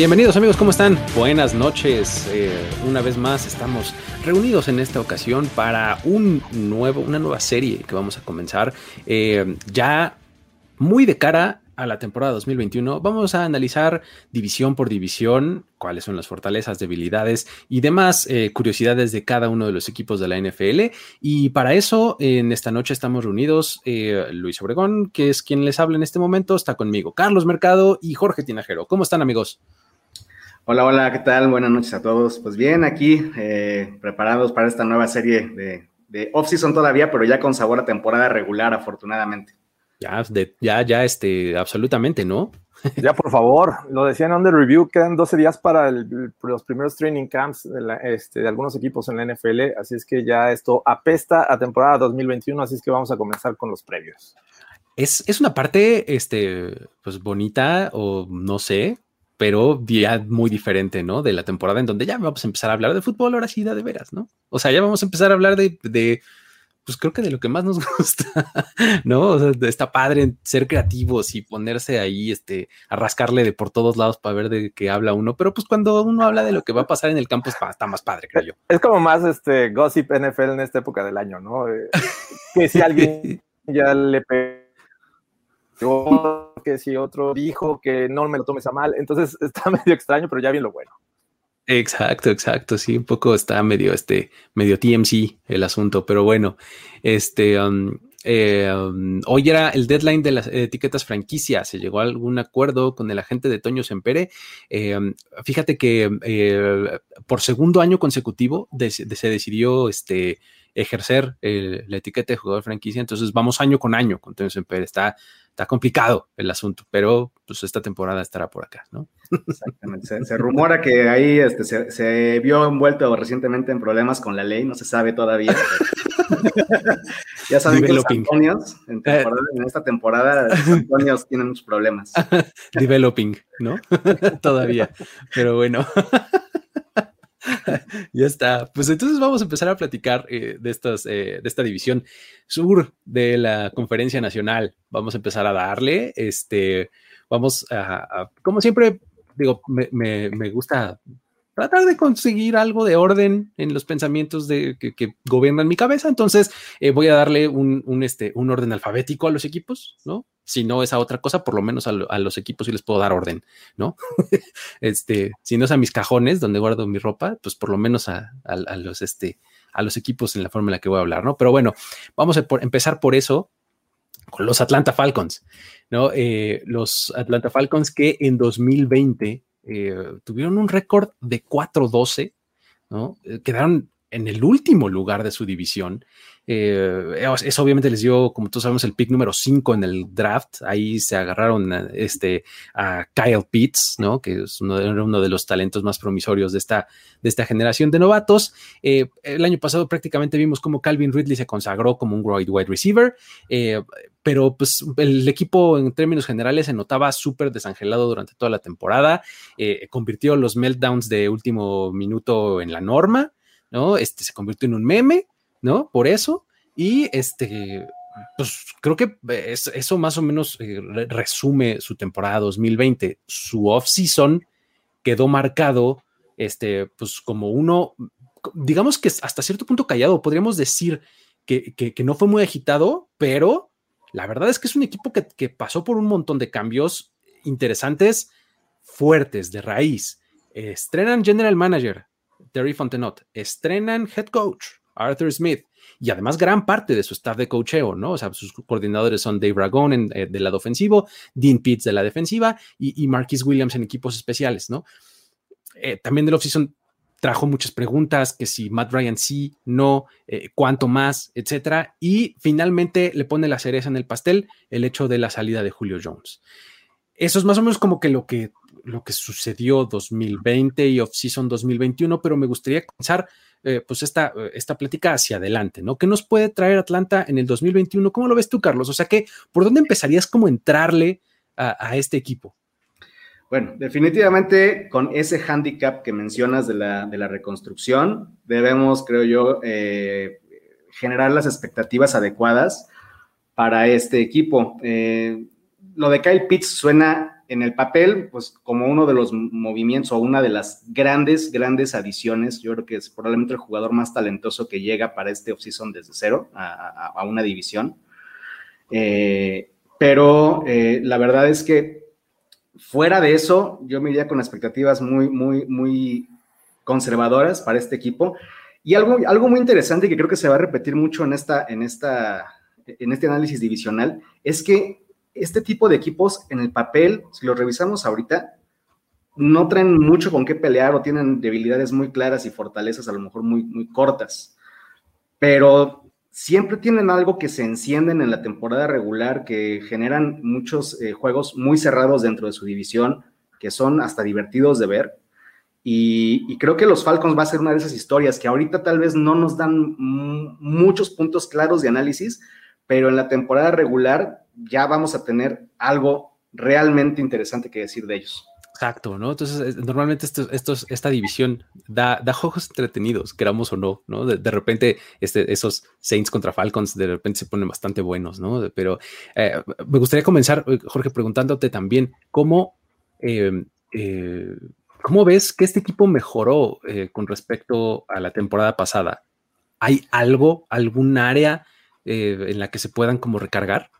Bienvenidos amigos, ¿cómo están? Buenas noches. Eh, una vez más estamos reunidos en esta ocasión para un nuevo, una nueva serie que vamos a comenzar eh, ya muy de cara a la temporada 2021. Vamos a analizar división por división, cuáles son las fortalezas, debilidades y demás eh, curiosidades de cada uno de los equipos de la NFL. Y para eso, en esta noche estamos reunidos Luis Obregón, que es quien les habla en este momento, está conmigo, Carlos Mercado y Jorge Tinajero. ¿Cómo están amigos? Hola, hola, ¿qué tal? Buenas noches a todos. Pues bien, aquí eh, preparados para esta nueva serie de, de off-season todavía, pero ya con sabor a temporada regular, afortunadamente. Ya, ya, ya, este, absolutamente, ¿no? Ya, por favor, lo decían on the review, quedan 12 días para los primeros training camps de, este, de, algunos equipos en la NFL, así es que ya esto apesta a temporada 2021, así es que vamos a comenzar con los previos. Es, es una parte, este, pues bonita o no sé, pero ya muy diferente, ¿no? De la temporada en donde ya vamos a empezar a hablar de fútbol, ahora sí, de veras, ¿no? O sea, ya vamos a empezar a hablar de, de pues creo que de lo que más nos gusta, ¿no? O sea, está padre ser creativos y ponerse ahí, este, a rascarle de por todos lados para ver de qué habla uno, pero pues cuando uno habla de lo que va a pasar en el campo está más padre, creo yo. Es como más, este, gossip NFL en esta época del año, ¿no? Eh, que si alguien ya le pegó que si otro dijo que no me lo tomes a mal. Entonces está medio extraño, pero ya bien lo bueno. Exacto, exacto. Sí, un poco está medio, este, medio TMC el asunto, pero bueno, este, um, eh, um, hoy era el deadline de las etiquetas franquicia. Se llegó a algún acuerdo con el agente de Toño Sempere. Eh, um, fíjate que eh, por segundo año consecutivo se decidió este, ejercer la etiqueta de jugador franquicia. Entonces vamos año con año con Toño Sempere. Está, está complicado el asunto, pero pues esta temporada estará por acá, ¿no? Exactamente. Se, rumora que ahí este, se, vio envuelto recientemente en problemas con la ley, no se sabe todavía. ya saben que los Antonios en, en, esta temporada los Antonios tienen muchos problemas. Developing, ¿no? todavía, pero bueno. ya está. Pues entonces vamos a empezar a platicar eh, de, estas, eh, de esta división sur de la conferencia nacional. Vamos a empezar a darle, este, vamos a, como siempre, digo, me, gusta tratar de conseguir algo de orden en los pensamientos de, que, gobiernan mi cabeza. Entonces, eh, voy a darle un, un, este, un orden alfabético a los equipos, ¿no? si no es a otra cosa, por lo menos a, los equipos sí les puedo dar orden, ¿no? este, si no es a mis cajones donde guardo mi ropa, pues por lo menos a, los, este, a los equipos en la forma en la que voy a hablar, ¿no? Pero bueno, vamos a empezar por eso con los Atlanta Falcons, ¿no? Eh, los Atlanta Falcons que en 2020 eh, tuvieron un récord de 4-12, ¿no? Eh, quedaron en el último lugar de su división eh, eso obviamente les dio, como todos sabemos, el pick número 5 en el draft. Ahí se agarraron a, este, a Kyle Pitts, ¿no? que es uno de, los talentos más promisorios de esta, de esta generación de novatos. Eh, el año pasado prácticamente vimos cómo Calvin Ridley se consagró como un wide receiver. Eh, pero pues el equipo en términos generales se notaba súper desangelado durante toda la temporada, convirtió los meltdowns de último minuto en la norma, ¿no? Este se convirtió en un meme ¿no? Por eso. Y este, pues creo que eso más o menos eh, resume su temporada 2020. Su off-season quedó marcado, este, pues como uno, digamos que hasta cierto punto callado, podríamos decir que, no fue muy agitado, pero la verdad es que es un equipo que, pasó por un montón de cambios interesantes, fuertes, de raíz. Estrenan General Manager, Terry Fontenot, estrenan Head Coach, Arthur Smith, y además gran parte de su staff de cocheo, ¿no? O sea, sus coordinadores son Dave Ragone en, eh, del lado ofensivo, Dean Pitts de la defensiva y, Marquis Williams en equipos especiales, ¿no? Eh, también del offseason trajo muchas preguntas, que si Matt Ryan sí, no, eh, cuánto más, etcétera. Y finalmente le pone la cereza en el pastel el hecho de la salida de Julio Jones. Eso es más o menos como que lo que, lo que sucedió 2020 y off-season 2021, pero me gustaría comenzar eh, pues esta, esta plática hacia adelante, ¿no? ¿Qué nos puede traer Atlanta en el 2021? ¿Cómo lo ves tú, Carlos? O sea, que, ¿por dónde empezarías como entrarle a este equipo? Bueno, definitivamente con ese handicap que mencionas de la, de la reconstrucción, debemos, creo yo, eh, generar las expectativas adecuadas para este equipo. Eh, lo de Kyle Pitts suena en el papel, pues como uno de los movimientos o una de las grandes, grandes adiciones. Yo creo que es probablemente el jugador más talentoso que llega para este offseason desde cero a, una división. Eh, pero la verdad es que Fuera de eso, yo me iría con expectativas muy, muy, muy conservadoras para este equipo. Y algo, algo muy interesante que creo que se va a repetir mucho en, esta, en, esta, en este análisis divisional es que este tipo de equipos en el papel, si lo revisamos ahorita, no traen mucho con qué pelear o tienen debilidades muy claras y fortalezas a lo mejor muy, muy cortas. Pero siempre tienen algo que se encienden en la temporada regular, que generan muchos eh, juegos muy cerrados dentro de su división, que son hasta divertidos de ver. Y, creo que los Falcons va a ser una de esas historias que ahorita tal vez no nos dan muchos puntos claros de análisis, pero en la temporada regular ya vamos a tener algo realmente interesante que decir de ellos. Exacto, ¿no? Entonces, normalmente esta división da, da, juegos entretenidos, queramos o no, ¿no? De, repente, este, esos Saints contra Falcons de repente se ponen bastante buenos, ¿no? Pero eh, me gustaría comenzar, eh, Jorge, preguntándote también cómo, em, eh, ¿cómo ves que este equipo mejoró con respecto a la temporada pasada? ¿Hay algo, algún área en la que se puedan como recargar?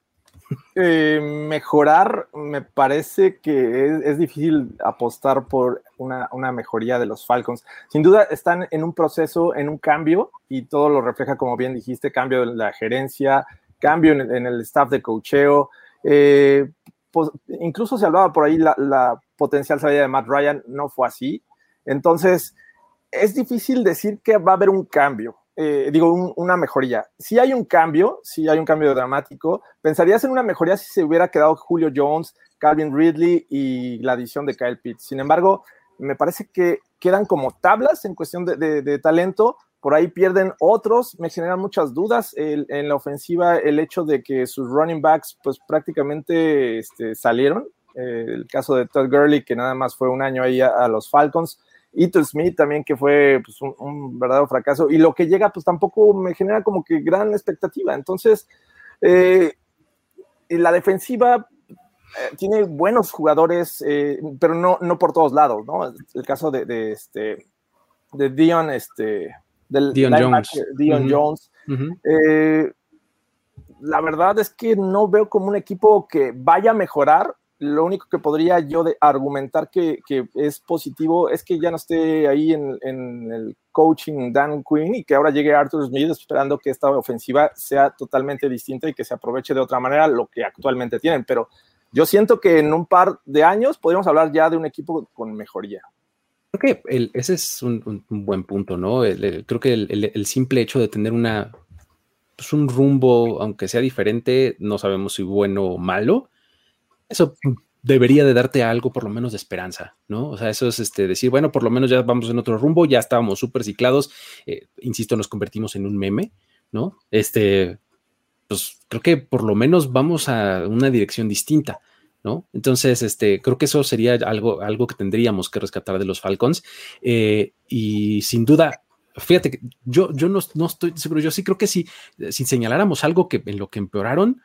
Eh, mejorar, me parece que es, difícil apostar por una, mejoría de los Falcons. Sin duda están en un proceso, en un cambio, y todo lo refleja, como bien dijiste, cambio en la gerencia, cambio en, el staff de cocheo. Eh, pues, incluso se hablaba por ahí la, la potencial salida de Matt Ryan, no fue así. Entonces, es difícil decir que va a haber un cambio. Eh, digo, una mejoría. Si hay un cambio, si hay un cambio dramático, pensarías en una mejoría si se hubiera quedado Julio Jones, Calvin Ridley y la adición de Kyle Pitts. Sin embargo, me parece que quedan como tablas en cuestión de, talento. Por ahí pierden otros, me generan muchas dudas en la ofensiva el hecho de que sus running backs pues prácticamente este, salieron. Eh, el caso de Todd Gurley, que nada más fue un año ahí a los Falcons. Ito Smith también, que fue pues, un, verdadero fracaso. Y lo que llega, pues tampoco me genera como que gran expectativa. Entonces, eh, la defensiva eh, tiene buenos jugadores, eh, pero no, no por todos lados, ¿no? El caso de, este, de Dion, este, del Dion Jones. Dion Jones. la verdad es que no veo como un equipo que vaya a mejorar lo único que podría yo de argumentar que, es positivo es que ya no esté ahí en, el coaching Dan Quinn y que ahora llegue Arthur Smith esperando que esta ofensiva sea totalmente distinta y que se aproveche de otra manera lo que actualmente tienen. Pero yo siento que en un par de años podríamos hablar ya de un equipo con mejoría. Creo que ese es un, buen punto, ¿no? creo que el, simple hecho de tener una, pues un rumbo, aunque sea diferente, no sabemos si bueno o malo, eso debería de darte algo por lo menos de esperanza, ¿no? O sea, eso es este, decir, bueno, por lo menos ya vamos en otro rumbo, ya estábamos súper ciclados, eh, insisto, nos convertimos en un meme, ¿no? Este, pues creo que por lo menos vamos a una dirección distinta, ¿no? Entonces, este, creo que eso sería algo, algo que tendríamos que rescatar de los Falcons eh, y sin duda... Fíjate yo, yo no, no, estoy seguro, yo sí creo que si, si señaláramos algo que en lo que empeoraron,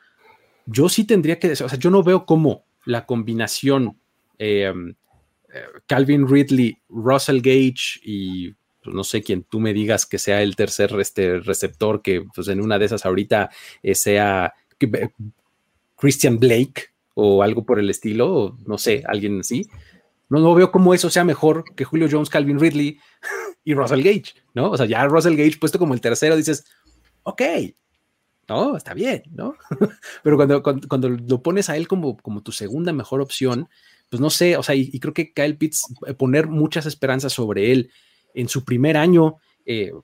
yo sí tendría que, o sea, yo no veo cómo la combinación eh, eh, Calvin Ridley, Russell Gage y pues, no sé quién tú me digas que sea el tercer este, receptor, que pues en una de esas ahorita eh, sea Christian Blake o algo por el estilo, o no sé, alguien así. No, no veo cómo eso sea mejor que Julio Jones, Calvin Ridley y Russell Gage, ¿no? O sea, ya Russell Gage puesto como el tercero, dices, ok, no, está bien, ¿no? Pero cuando, cuando, lo pones a él como, como tu segunda mejor opción, pues no sé, o sea, y, creo que Kyle Pitts, eh, poner muchas esperanzas sobre él, en su primer año,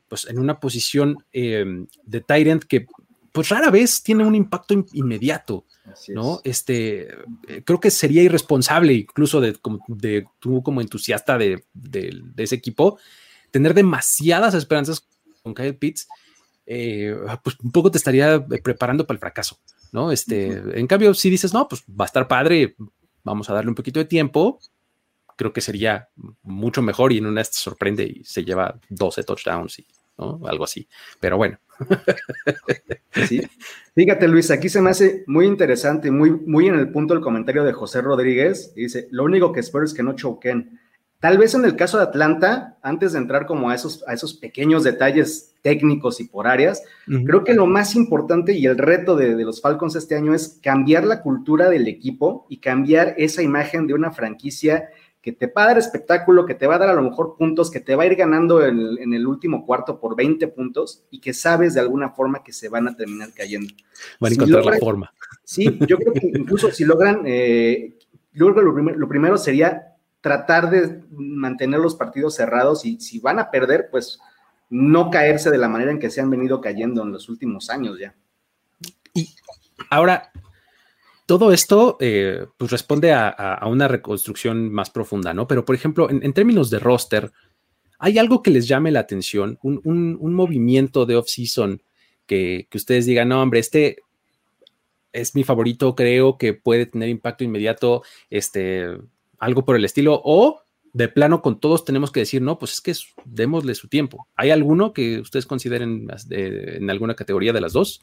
pues en una posición de Tyrant que pues rara vez tiene un impacto inmediato. ¿no? Este, creo que sería irresponsable, incluso de, de tú como entusiasta de, ese equipo, tener demasiadas esperanzas con Kyle Pitts, eh, pues un poco te estaría preparando para el fracaso, ¿no? Este, en cambio, si dices, no, pues va a estar padre, vamos a darle un poquito de tiempo, creo que sería mucho mejor y en una sorprende y se lleva 12 touchdowns y algo así. Pero bueno. Fíjate, Luis, aquí se me hace muy interesante, muy, muy en el punto del comentario de José Rodríguez. Dice: Lo único que espero es que no choquen. Tal vez en el caso de Atlanta, antes de entrar como a esos, a esos pequeños detalles técnicos y por áreas, creo que lo más importante y el reto de, de, los Falcons este año es cambiar la cultura del equipo y cambiar esa imagen de una franquicia que te va a dar espectáculo, que te va a dar a lo mejor puntos, que te va a ir ganando en, el último cuarto por 20 puntos y que sabes de alguna forma que se van a terminar cayendo. Van a encontrar la forma. Sí, yo creo que incluso si logran, eh, yo creo que lo, primero sería tratar de mantener los partidos cerrados y si van a perder, pues no caerse de la manera en que se han venido cayendo en los últimos años ya. Y ahora, todo esto eh, pues responde a, una reconstrucción más profunda, ¿no? Pero, por ejemplo, en, términos de roster, ¿hay algo que les llame la atención? Un, movimiento de off-season que, ustedes digan, no, hombre, este es mi favorito, creo que puede tener impacto inmediato, este, algo por el estilo, o de plano con todos tenemos que decir, no, pues es que démosle su tiempo. ¿Hay alguno que ustedes consideren en alguna categoría de las dos?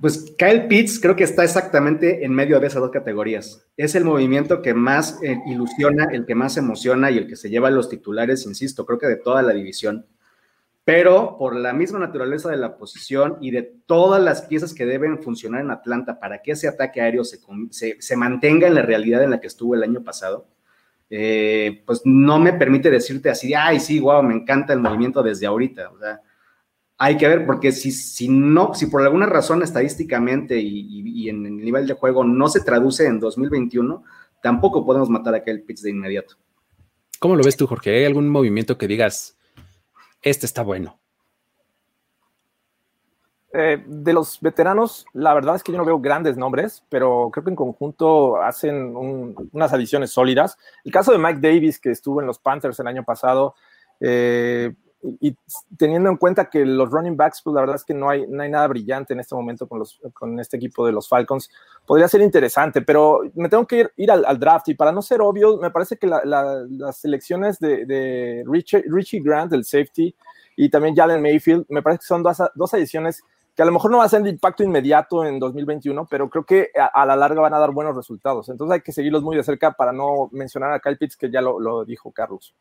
Pues Kyle Pitts creo que está exactamente en medio de esas dos categorías. Es el movimiento que más eh, ilusiona, el que más emociona y el que se lleva a los titulares, insisto, creo que de toda la división. Pero por la misma naturaleza de la posición y de todas las piezas que deben funcionar en Atlanta para que ese ataque aéreo se, se, mantenga en la realidad en la que estuvo el año pasado, eh, pues no me permite decirte así, ay, sí, wow, me encanta el movimiento desde ahorita. Hay que ver, porque si, si no, si por alguna razón estadísticamente y, en el nivel de juego no se traduce en 2021, tampoco podemos matar a aquel pitch de inmediato. ¿Cómo lo ves tú, Jorge? ¿Hay algún movimiento que digas, este está bueno? Eh, de los veteranos, la verdad es que yo no veo grandes nombres, pero creo que en conjunto hacen unas adiciones sólidas. El caso de Mike Davis, que estuvo en los Panthers el año pasado, eh, y, teniendo en cuenta que los running backs, pues la verdad es que no hay, no hay nada brillante en este momento con, los, con este equipo de los Falcons, podría ser interesante, pero me tengo que ir, al, draft y para no ser obvio, me parece que las selecciones de, Richie, Grant, el safety, y también Jalen Mayfield, me parece que son dos, dos adiciones que a lo mejor no va a ser de impacto inmediato en 2021, pero creo que a, la larga van a dar buenos resultados. Entonces hay que seguirlos muy de cerca para no mencionar a Kyle Pitts, que ya lo, lo dijo Carlos.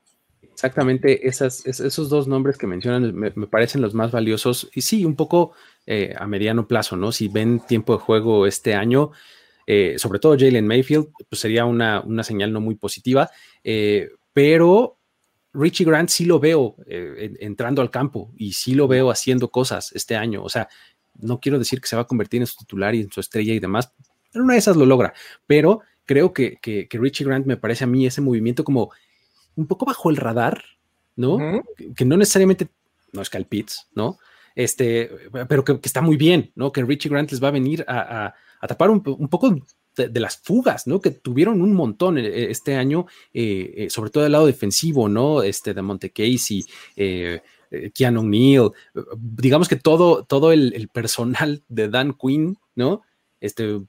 Exactamente, esos dos nombres que mencionan me, parecen los más valiosos. Y sí, un poco eh, a mediano plazo, ¿no? Si ven tiempo de juego este año, eh, sobre todo Jalen Mayfield, pues sería una, señal no muy positiva, eh, pero Richie Grant sí lo veo entrando al campo y sí lo veo haciendo cosas este año, o sea, no quiero decir que se va a convertir en su titular y en su estrella y demás, pero una de esas lo logra, pero creo que, que Richie Grant me parece a mí ese movimiento como un poco bajo el radar, ¿no? que, no necesariamente, no es Cal ¿no? Este, pero que, está muy bien, ¿no? Que Richie Grant les va a venir a, tapar un, poco de, las fugas, ¿no? Que tuvieron un montón eh, este año, eh, eh, sobre todo del lado defensivo, ¿no? Este, de Monte Casey, eh, Keanu Neal, digamos que todo, todo el, el, personal de Dan Quinn, ¿no? Este,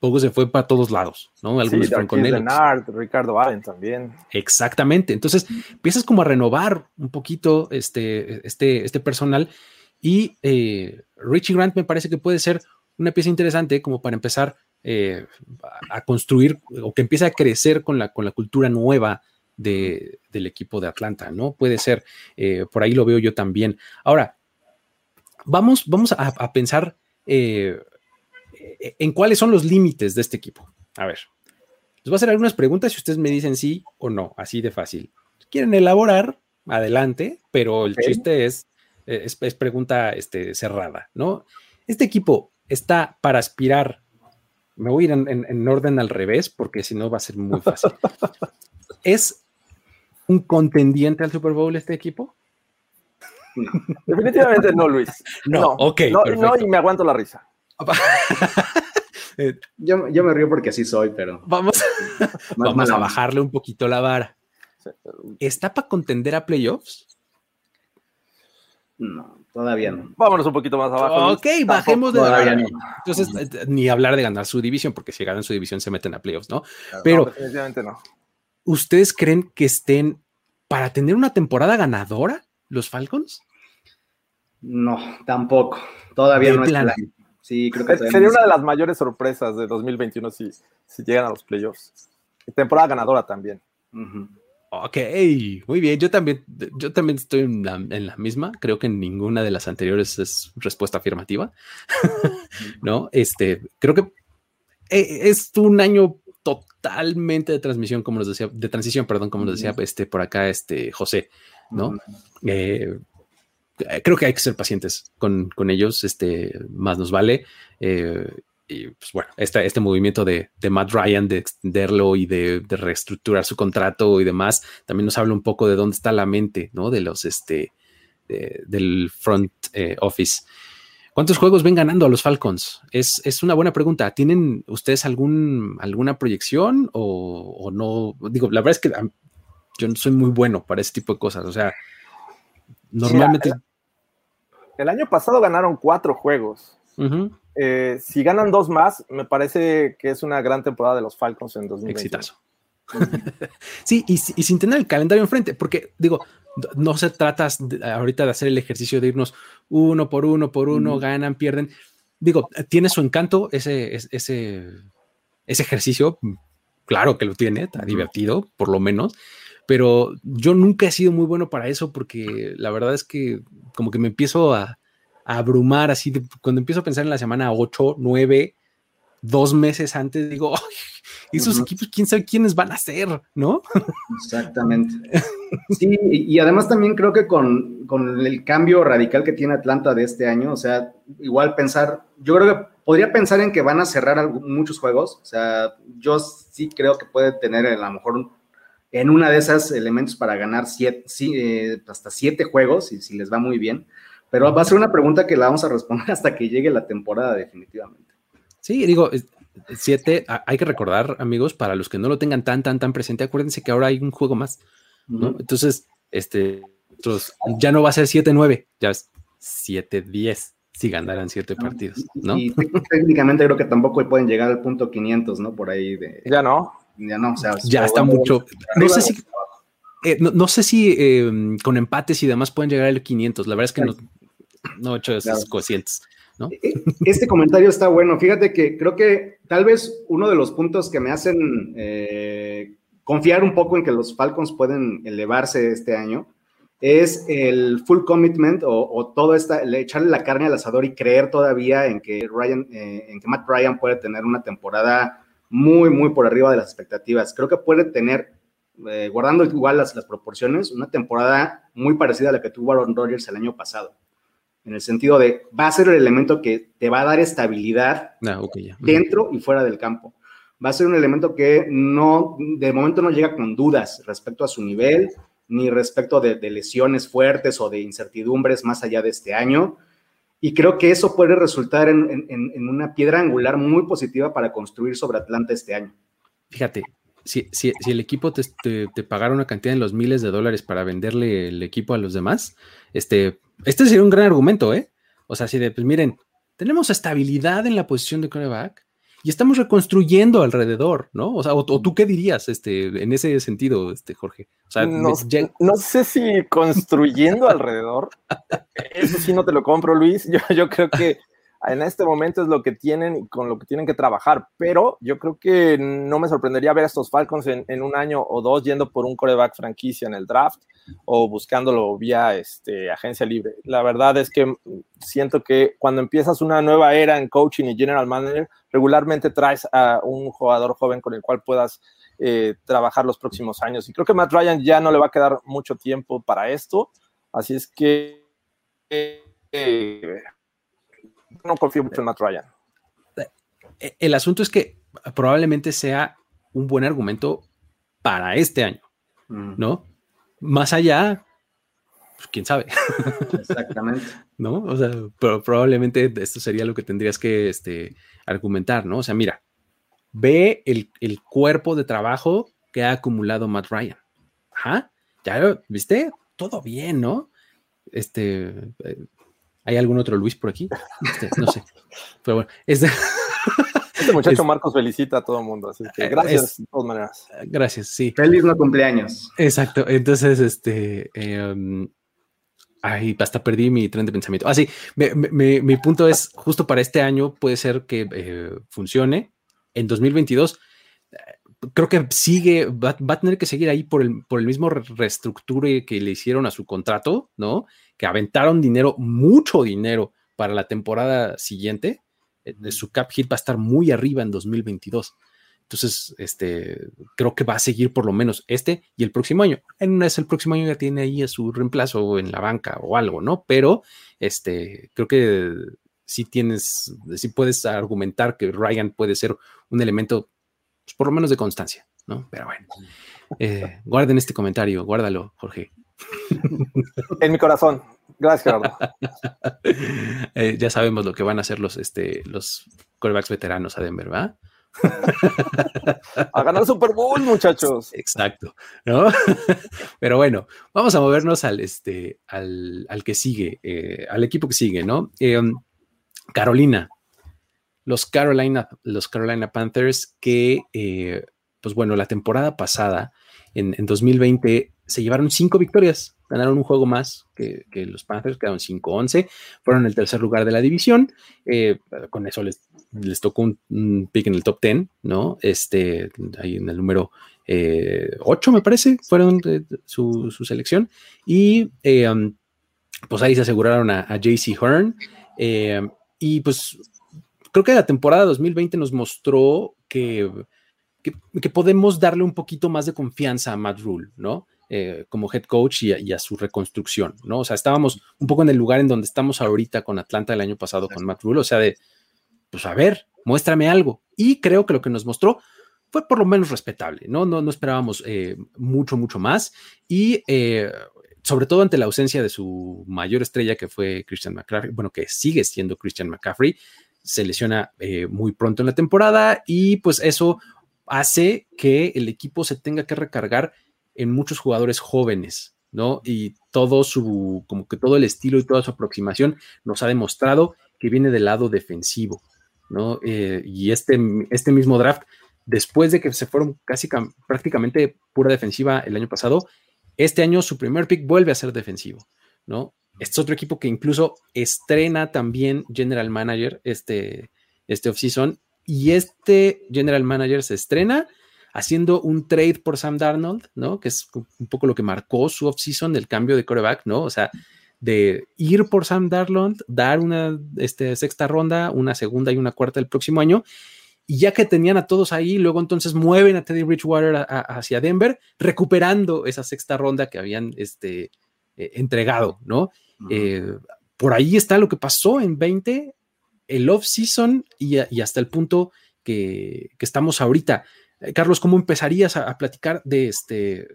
poco se fue para todos lados, ¿no? Algunos sí, con él. Ricardo Allen también. Exactamente. Entonces empiezas como a renovar un poquito este, este, este personal y eh, Richie Grant me parece que puede ser una pieza interesante como para empezar eh, a construir o que empiece a crecer con la, con la cultura nueva del equipo de Atlanta, ¿no? Puede ser, eh, por ahí lo veo yo también. Ahora, vamos, vamos a, pensar en cuáles son los límites de este equipo. A ver, les voy a hacer algunas preguntas y ustedes me dicen sí o no, así de fácil. quieren elaborar, adelante, pero el chiste es, es, pregunta este, cerrada, ¿no? Este equipo está para aspirar, me voy a ir en, orden al revés porque si no va a ser muy fácil. es un contendiente al Super Bowl este equipo? Definitivamente no, Luis. No, ok. No, y me aguanto la risa. Eh, yo, me río porque así soy, pero. Vamos, vamos a bajarle un poquito la vara. ¿Está para contender a playoffs? No, todavía no. Vámonos un poquito más abajo. Ok, bajemos de todavía no. Entonces, eh, ni hablar de ganar su división, porque si ganan su división se meten a playoffs, ¿no? Pero. definitivamente no. ¿Ustedes creen que estén para tener una temporada ganadora los Falcons? No, tampoco. Todavía no es Sí, creo que sería una de las mayores sorpresas de 2021 si, si llegan a los playoffs. temporada ganadora también. Ok, muy bien. Yo también, yo también estoy en la, misma. Creo que en ninguna de las anteriores es respuesta afirmativa. no, este, creo que eh, es un año totalmente de transmisión, como nos decía, de transición, perdón, como nos decía este por acá, este José, ¿no? Eh, creo que hay que ser pacientes con, ellos, este, más nos vale. Eh, y pues bueno, este, este movimiento de, Matt Ryan de extenderlo y de, reestructurar su contrato y demás, también nos habla un poco de dónde está la mente, ¿no? De los, este, del front eh, office. ¿Cuántos juegos ven ganando a los Falcons? Es, es una buena pregunta. ¿Tienen ustedes algún, alguna proyección o, no? Digo, la verdad es que yo no soy muy bueno para ese tipo de cosas. O sea, normalmente... El año pasado ganaron cuatro juegos. Eh, si ganan dos más, me parece que es una gran temporada de los Falcons en 2020. Exitazo. sí, y, sin tener el calendario enfrente, porque digo, no se trata ahorita de hacer el ejercicio de irnos uno por uno por uno, ganan, pierden. Digo, tiene su encanto ese, ese, ese ejercicio, claro que lo tiene, está divertido, por lo menos, pero yo nunca he sido muy bueno para eso porque la verdad es que como que me empiezo a, abrumar así, cuando empiezo a pensar en la semana 8, 9, dos meses antes, digo, esos equipos, quién sabe quiénes van a ser, ¿no? Exactamente. Sí, y además también creo que con, con, el cambio radical que tiene Atlanta de este año, o sea, igual pensar, yo creo que podría pensar en que van a cerrar muchos juegos, o sea, yo sí creo que puede tener a lo mejor en una de esas elementos para ganar siete, eh, hasta siete juegos, y si les va muy bien. Pero va a ser una pregunta que la vamos a responder hasta que llegue la temporada, definitivamente. Sí, digo, siete, hay que recordar, amigos, para los que no lo tengan tan, tan, tan presente, acuérdense que ahora hay un juego más, ¿no? Entonces, este, ya no va a ser 7-9, ya es 7-10 si ganaran siete partidos, ¿no? Y, técnicamente creo que tampoco pueden llegar al punto 500, ¿no? Por ahí de... Ya no ya no, o sea, ya está mucho. No sé si, eh, no, sé si em, con empates y demás pueden llegar al 500. La verdad es que no, no he hecho esos cocientes. ¿no? E, e, este comentario está bueno. Fíjate que creo que tal vez uno de los puntos que me hacen eh, confiar un poco en que los Falcons pueden elevarse este año es el full commitment o, todo esta, echarle la carne al asador y creer todavía en que Ryan, eh, en que Matt Ryan puede tener una temporada muy, muy por arriba de las expectativas. Creo que puede tener, eh, guardando igual las, las, proporciones, una temporada muy parecida a la que tuvo Aaron Rodgers el año pasado. En el sentido de, va a ser el elemento que te va a dar estabilidad ah, dentro y fuera del campo. Va a ser un elemento que no, de momento no llega con dudas respecto a su nivel, ni respecto de, de lesiones fuertes o de incertidumbres más allá de este año y creo que eso puede resultar en, una piedra angular muy positiva para construir sobre Atlanta este año. Fíjate, si, si, el equipo te, te, pagara una cantidad en los miles de dólares para venderle el equipo a los demás, este, este sería un gran argumento, ¿eh? O sea, si de, pues miren, tenemos estabilidad en la posición de coreback, y estamos reconstruyendo alrededor, ¿no? O sea, o, tú qué dirías este, en ese sentido, este, Jorge. O sea, no, no sé si construyendo alrededor, eso sí no te lo compro, Luis. Yo, yo creo que en este momento es lo que tienen y con lo que tienen que trabajar, pero yo creo que no me sorprendería ver a estos Falcons en, un año o dos yendo por un coreback franquicia en el draft o buscándolo vía este, agencia libre. La verdad es que siento que cuando empiezas una nueva era en coaching y general manager, regularmente traes a un jugador joven con el cual puedas eh, trabajar los próximos años. Y creo que Matt Ryan ya no le va a quedar mucho tiempo para esto, así es que... Eh, no confío mucho en Matt Ryan. El asunto es que probablemente sea un buen argumento para este año, mm. ¿no? más allá, pues, quién sabe. Exactamente. ¿No? O sea, pero probablemente esto sería lo que tendrías que este, argumentar, ¿no? O sea, mira, ve el, el cuerpo de trabajo que ha acumulado Matt Ryan. Ajá, ya, ¿viste? Todo bien, ¿no? Este, eh, ¿hay algún otro Luis por aquí? Este, no sé. Pero bueno, este... Este muchacho Marcos felicita a todo el mundo, así que gracias de todas maneras. Gracias, sí. Feliz no cumpleaños. Exacto, entonces, este, eh, Ay, hasta perdí mi tren de pensamiento. Ah, sí, mi punto es, justo para este año puede ser que eh, funcione. En 2022, eh, creo que sigue, va, a tener que seguir ahí por el, por el mismo reestructure que le hicieron a su contrato, ¿no? Que aventaron dinero, mucho dinero para la temporada siguiente. Eh, su cap hit va a estar muy arriba en 2022. Entonces, este, creo que va a seguir por lo menos este y el próximo año. En una vez el próximo año ya tiene ahí a su reemplazo en la banca o algo, ¿no? Pero, este, creo que sí tienes, sí puedes argumentar que Ryan puede ser un elemento, pues, por lo menos de constancia, ¿no? Pero bueno, eh, guarden este comentario, guárdalo, Jorge. En mi corazón. Gracias, Gerardo. Eh, ya sabemos lo que van a hacer los, este, los quarterbacks veteranos a Denver, ¿va? a ganar Super Bowl, muchachos. Exacto, ¿no? Pero bueno, vamos a movernos al, este, al, que sigue, eh, al equipo que sigue, ¿no? Em, Carolina, los Carolina, los Carolina Panthers que, eh, pues bueno, la temporada pasada, en, en 2020, se llevaron cinco victorias, ganaron un juego más que, los Panthers, quedaron 5-11, fueron el tercer lugar de la división, eh, con eso les, les tocó un, pick en el top 10, ¿no? Este, ahí en el número 8, eh, me parece, fueron su, selección, y eh, um, pues ahí se aseguraron a, JC Hearn, y pues creo que la temporada 2020 nos mostró que, que, que podemos darle un poquito más de confianza a Matt Rule, ¿no? Eh, como head coach y a, su reconstrucción, ¿no? O sea, estábamos un poco en el lugar en donde estamos ahorita con Atlanta el año pasado con Matt Rule, o sea, de, pues a ver, muéstrame algo. Y creo que lo que nos mostró fue por lo menos respetable, ¿no? No, no esperábamos eh, mucho, mucho más. Y eh, sobre todo ante la ausencia de su mayor estrella, que fue Christian McCaffrey, bueno, que sigue siendo Christian McCaffrey, se lesiona muy pronto en la temporada y pues eso hace que el equipo se tenga que recargar en muchos jugadores jóvenes, ¿no? Y todo su, como que todo el estilo y toda su aproximación nos ha demostrado que viene del lado defensivo, ¿no? Eh, y este, este mismo draft, después de que se fueron casi prácticamente pura defensiva el año pasado, este año su primer pick vuelve a ser defensivo, ¿no? Este es otro equipo que incluso estrena también General Manager este, este offseason y este General Manager se estrena haciendo un trade por Sam Darnold, ¿no? Que es un poco lo que marcó su offseason del cambio de coreback, ¿no? O sea, de ir por Sam Darnold, dar una este, sexta ronda, una segunda y una cuarta el próximo año. Y ya que tenían a todos ahí, luego entonces mueven a Teddy Bridgewater hacia Denver, recuperando esa sexta ronda que habían este, eh, entregado, ¿no? Eh, por ahí está lo que pasó en 20, el off-season y, hasta el punto que, que estamos ahorita. Eh, Carlos, ¿cómo empezarías a, platicar de este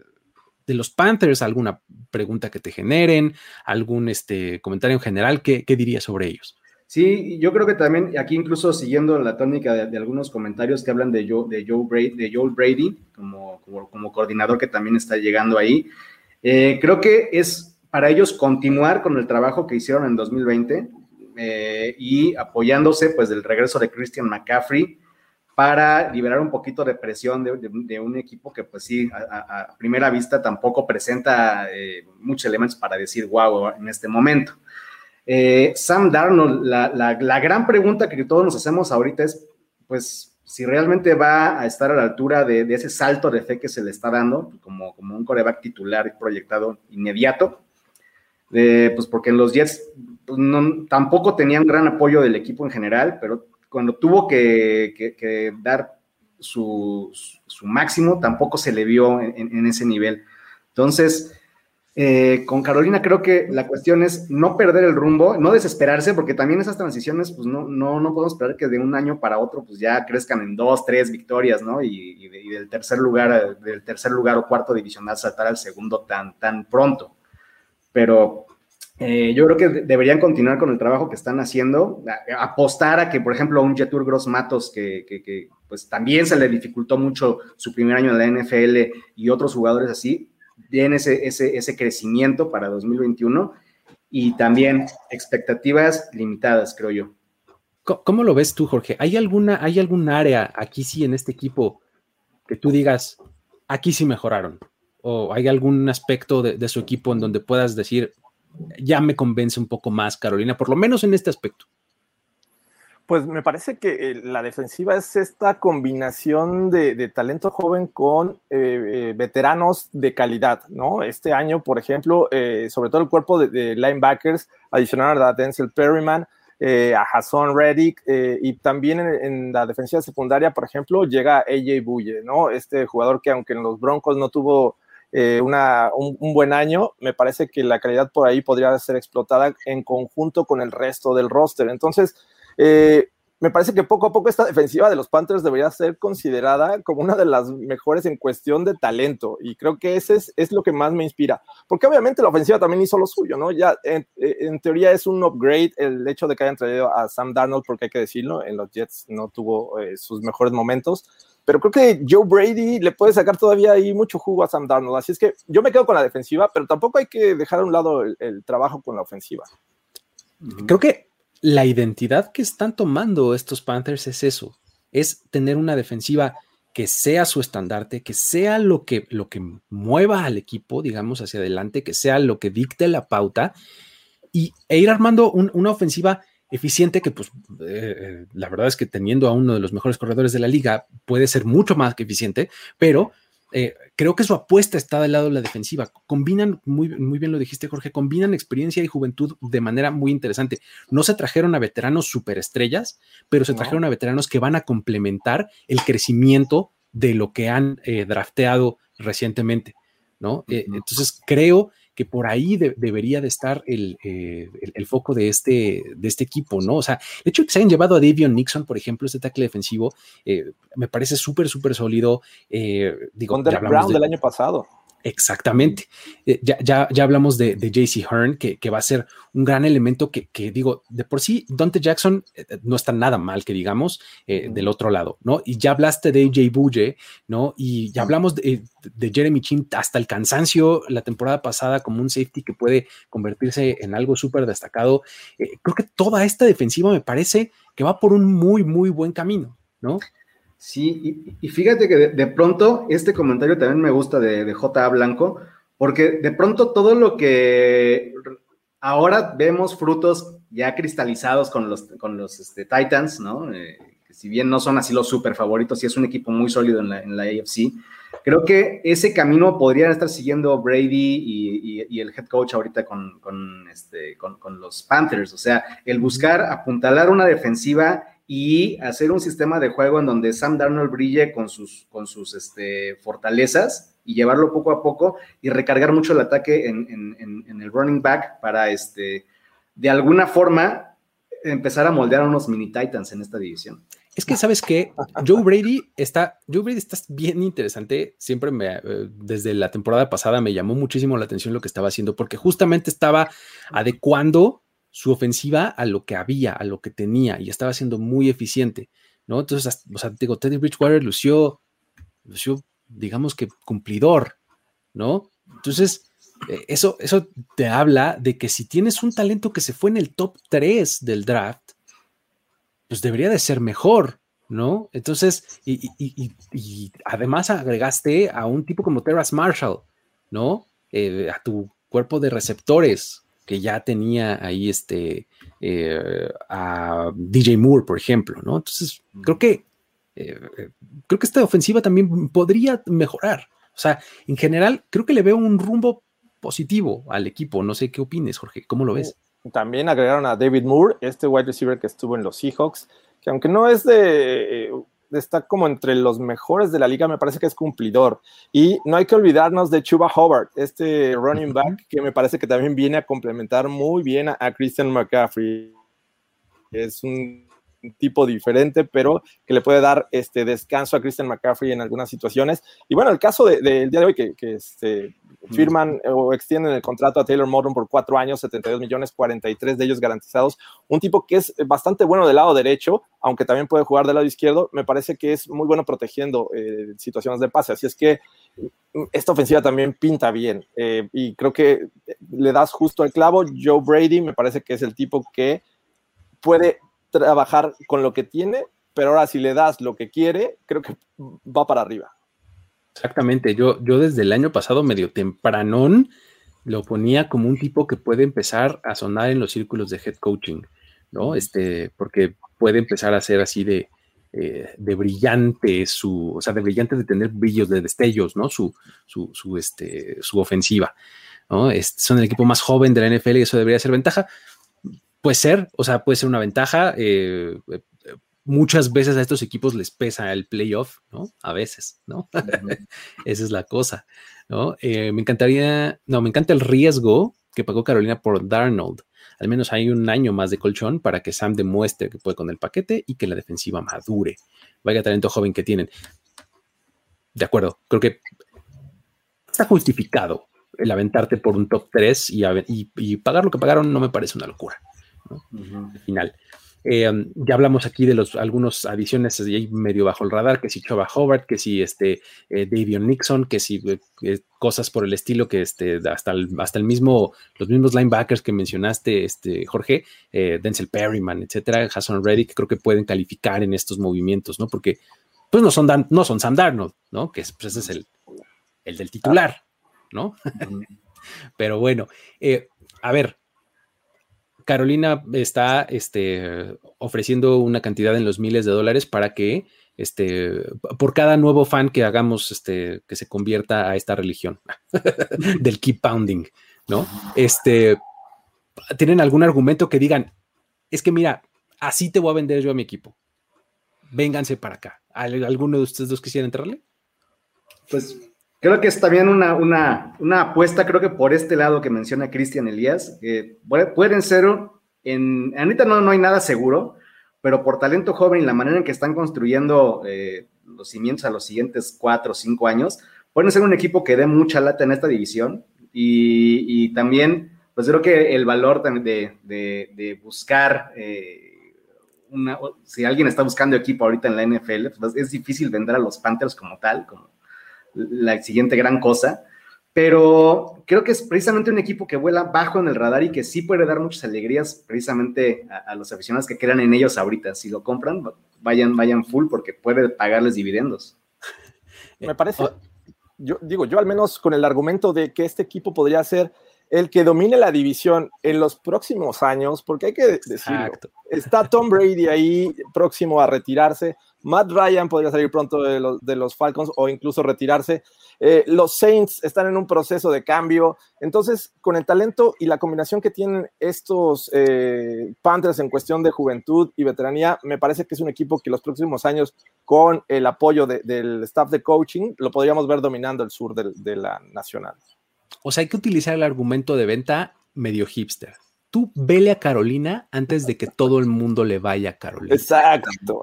de los Panthers? ¿Alguna pregunta que te generen? ¿Algún este, comentario en general? ¿Qué, dirías sobre ellos? Sí, yo creo que también aquí incluso siguiendo la tónica de, algunos comentarios que hablan de Joe, de Joe Brady, de Joel Brady como, como, coordinador que también está llegando ahí, eh, creo que es para ellos continuar con el trabajo que hicieron en 2020 eh, y apoyándose pues del regreso de Christian McCaffrey, para liberar un poquito de presión de, un equipo que pues sí, a, primera vista tampoco presenta eh, muchos elementos para decir wow en este momento. Eh, Sam Darnold, la, gran pregunta que todos nos hacemos ahorita es, pues, si realmente va a estar a la altura de, ese salto de fe que se le está dando, como, como un coreback titular proyectado inmediato, eh, pues porque en los Jets pues, tampoco tenían gran apoyo del equipo en general, pero cuando tuvo que, dar su, máximo, tampoco se le vio en, ese nivel. Entonces, Eh, con Carolina creo que la cuestión es no perder el rumbo, no desesperarse, porque también esas transiciones, pues no, no, no podemos esperar que de un año para otro, pues ya crezcan en dos, tres victorias, ¿no? Y, del tercer lugar, del tercer lugar o cuarto divisional saltar al segundo tan, tan pronto. Pero eh, yo creo que deberían continuar con el trabajo que están haciendo, apostar a que, por ejemplo, un Jetur Gross Matos, que, que, que pues también se le dificultó mucho su primer año en la NFL y otros jugadores así, viene ese, ese, ese crecimiento para 2021 y también expectativas limitadas, creo yo. ¿Cómo lo ves tú, Jorge? ¿Hay alguna, hay algún área aquí sí en este equipo que tú digas, aquí sí mejoraron? ¿O hay algún aspecto de, su equipo en donde puedas decir, ya me convence un poco más Carolina, por lo menos en este aspecto? Pues me parece que eh, la defensiva es esta combinación de, talento joven con eh, eh, veteranos de calidad, ¿no? Este año, por ejemplo, sobre todo el cuerpo de, linebackers, adicionaron a Denzel Perryman, a Hassan Reddick, y también en, la defensiva secundaria, por ejemplo, llega AJ Buye, ¿no? Este jugador que aunque en los Broncos no tuvo un, un, buen año, me parece que la calidad por ahí podría ser explotada en conjunto con el resto del roster. Entonces, eh, me parece que poco a poco esta defensiva de los Panthers debería ser considerada como una de las mejores en cuestión de talento y creo que ese es, lo que más me inspira, porque obviamente la ofensiva también hizo lo suyo, ¿no? Ya en, teoría es un upgrade el hecho de que hayan traído a Sam Darnold, porque hay que decirlo, en los Jets no tuvo eh, sus mejores momentos, pero creo que Joe Brady le puede sacar todavía ahí mucho jugo a Sam Darnold, así es que yo me quedo con la defensiva, pero tampoco hay que dejar a un lado el trabajo con la ofensiva. Creo que la identidad que están tomando estos Panthers es eso, es tener una defensiva que sea su estandarte, que sea lo que, lo que mueva al equipo, digamos, hacia adelante, que sea lo que dicte la pauta y, e ir armando una ofensiva eficiente que, pues, eh, eh, la verdad es que teniendo a uno de los mejores corredores de la liga puede ser mucho más que eficiente, pero eh, creo que su apuesta está del lado de la defensiva. Combinan, muy, muy bien lo dijiste, Jorge, combinan experiencia y juventud de manera muy interesante. No se trajeron a veteranos superestrellas, pero se trajeron a veteranos que van a complementar el crecimiento de lo que han eh, drafteado recientemente, ¿no? Entonces creo que por ahí debería de estar eh, el, el, foco de este, de este equipo, ¿no? O sea, el hecho de que se hayan llevado a Davion Nixon, por ejemplo, este tackle defensivo, eh, me parece súper, súper sólido. Eh, digo, Con Brown del año pasado. Exactamente. Eh, ya, ya, ya, hablamos de, de JC Hearn, que, que, va a ser un gran elemento que, que, digo, de por sí, Dante Jackson eh, eh, no está nada mal, que digamos, del otro lado, ¿no? Y ya hablaste de AJ Bulle, ¿no? Y ya hablamos de, de, Jeremy Chin hasta el cansancio la temporada pasada como un safety que puede convertirse en algo súper destacado. creo que toda esta defensiva me parece que va por un muy, muy buen camino, ¿no? Sí, y, fíjate que de, pronto este comentario también me gusta de, de J.A. Blanco, porque de pronto todo lo que ahora vemos frutos ya cristalizados con los, con los este, Titans, ¿no? Eh, que si bien no son así los super favoritos, sí es un equipo muy sólido en la, en la AFC. Creo que ese camino podrían estar siguiendo Brady y, y, el head coach ahorita con, con, este, con los Panthers. O sea, el buscar apuntalar una defensiva y hacer un sistema de juego en donde Sam Darnold brille con sus, con sus este, fortalezas y llevarlo poco a poco y recargar mucho el ataque en, el running back para, este, de alguna forma, empezar a moldear a unos mini Titans en esta división. Es que sabes que Joe Brady está, Joe Brady está bien interesante. Siempre me, eh, desde la temporada pasada me llamó muchísimo la atención lo que estaba haciendo, porque justamente estaba adecuando su ofensiva a lo que había, a lo que tenía, y estaba siendo muy eficiente, ¿no? Entonces, o sea, digo, Teddy Bridgewater lució, lució, digamos que cumplidor, ¿no? Entonces, eh, eso, eso te habla de que si tienes un talento que se fue en el top 3 del draft, pues debería de ser mejor, ¿no? Entonces, y, además agregaste a un tipo como Terrace Marshall, ¿no? Eh, a tu cuerpo de receptores, que ya tenía ahí este eh, a DJ Moore, por ejemplo, ¿no? Entonces, creo que eh, creo que esta ofensiva también podría mejorar. O sea, en general, creo que le veo un rumbo positivo al equipo. No sé qué opines, Jorge, ¿cómo lo ves? También agregaron a David Moore, este wide receiver que estuvo en los Seahawks, que aunque no es de, está como entre los mejores de la liga, me parece que es cumplidor. Y no hay que olvidarnos de Chuba Hobart, este running back, que me parece que también viene a complementar muy bien a, a Christian McCaffrey. Es un tipo diferente, pero que le puede dar este descanso a Christian McCaffrey en algunas situaciones. Y bueno, el caso del de, día de hoy, que, que este, firman o extienden el contrato a Taylor Morton por cuatro años, 72 millones, 43 de ellos garantizados. Un tipo que es bastante bueno del lado derecho, aunque también puede jugar del lado izquierdo. Me parece que es muy bueno protegiendo eh, situaciones de pase. Así es que mm, esta ofensiva también pinta bien. Eh, y creo que le das justo el clavo. Joe Brady me parece que es el tipo que puede trabajar con lo que tiene, pero ahora si le das lo que quiere, creo que va para arriba. Exactamente, yo, yo desde el año pasado medio tempranón lo ponía como un tipo que puede empezar a sonar en los círculos de head coaching, ¿no? Este, porque puede empezar a ser así de, eh, de brillante su, o sea, de brillante de tener brillos, de destellos, ¿no? Su, su, su, este, su ofensiva, son el equipo más joven de la NFL y eso debería ser ventaja. Puede ser, o sea, puede ser una ventaja. Eh, eh, muchas veces a estos equipos les pesa el playoff, ¿no? A veces, ¿no? Esa es la cosa, ¿no? Eh, me encantaría, no, me encanta el riesgo que pagó Carolina por Darnold. Al menos hay un año más de colchón para que Sam demuestre que puede con el paquete y que la defensiva madure. Vaya talento joven que tienen. De acuerdo, creo que está justificado el aventarte por un top 3 y pagar lo que pagaron no me parece una locura final. Eh, ya hablamos aquí de los algunos adiciones ahí medio bajo el radar, que si Choba Hobart, que si este eh, Davion Nixon, que si eh, cosas por el estilo, que este, hasta el, hasta el mismo, los mismos linebackers que mencionaste, este, Jorge, Denzel Perryman, etcétera, Hassan Reddick, creo que pueden calificar en estos movimientos, ¿no? Porque pues no son, no son Sam Darnold, ¿no? Que pues, ese es el, el del titular, ¿no? Pero bueno, a ver, Carolina está este, ofreciendo una cantidad en los miles de dólares para que este, por cada nuevo fan que hagamos este, que se convierta a esta religión del keep pounding, ¿no? Este, ¿Tienen algún argumento que digan, es que mira, así te voy a vender yo a mi equipo? Vénganse para acá. ¿Alguno de ustedes dos quisiera entrarle? Pues Creo que es también una, una, apuesta, creo que por este lado que menciona Cristian Elías, que pueden ser, en, ahorita no, no hay nada seguro, pero por talento joven y la manera en que están construyendo eh, los cimientos a los siguientes cuatro o cinco años, pueden ser un equipo que dé mucha lata en esta división y, también, pues creo que el valor de, de, buscar, eh, una, si alguien está buscando equipo ahorita en la NFL, pues es difícil vender a los Panthers como tal, como la siguiente gran cosa. Pero creo que es precisamente un equipo que vuela bajo en el radar y que sí puede dar muchas alegrías precisamente a, los aficionados que crean en ellos ahorita. Si lo compran, vayan, vayan full porque puede pagarles dividendos. Me parece, oh. yo digo, yo al menos con el argumento de que este equipo podría ser el que domine la división en los próximos años, porque hay que decirlo, está Tom Brady ahí próximo a retirarse, Matt Ryan podría salir pronto de los, Falcons o incluso retirarse. Eh, los Saints están en un proceso de cambio. Entonces, con el talento y la combinación que tienen estos eh, Panthers en cuestión de juventud y veteranía, me parece que es un equipo que los próximos años, con el apoyo del staff de coaching, lo podríamos ver dominando el sur de, la nacional. O sea, hay que utilizar el argumento de venta medio hipster tú vele a Carolina antes de que todo el mundo le vaya a Carolina. Exacto.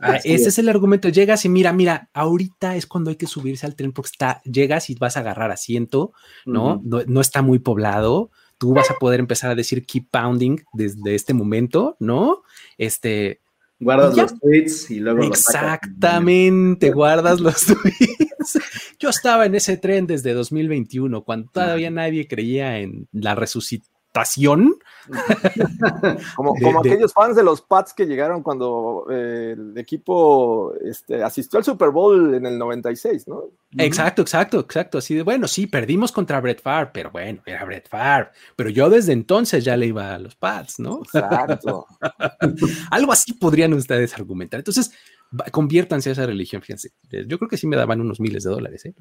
Ah, ese es. el argumento. Llegas y mira, mira, ahorita es cuando hay que subirse al tren porque está, llegas y vas a agarrar asiento, ¿no? no, está muy poblado. Tú vas a poder empezar a decir keep pounding desde este momento, ¿no? Este. Guardas los tweets y luego. Exactamente, guardas los tweets. Yo estaba en ese tren desde 2021, cuando todavía nadie creía en la resucitación como, como aquellos fans de los Pats que llegaron cuando eh, el equipo este, asistió al Super Bowl en el 96, ¿no? Exacto, exacto, exacto. Así de, bueno, sí, perdimos contra Brett Favre, pero bueno, era Brett Favre. Pero yo desde entonces ya le iba a los Pats, ¿no? Exacto. Algo así podrían ustedes argumentar. Entonces, conviértanse a esa religión, fíjense. Yo creo que sí me daban unos miles de dólares, ¿eh?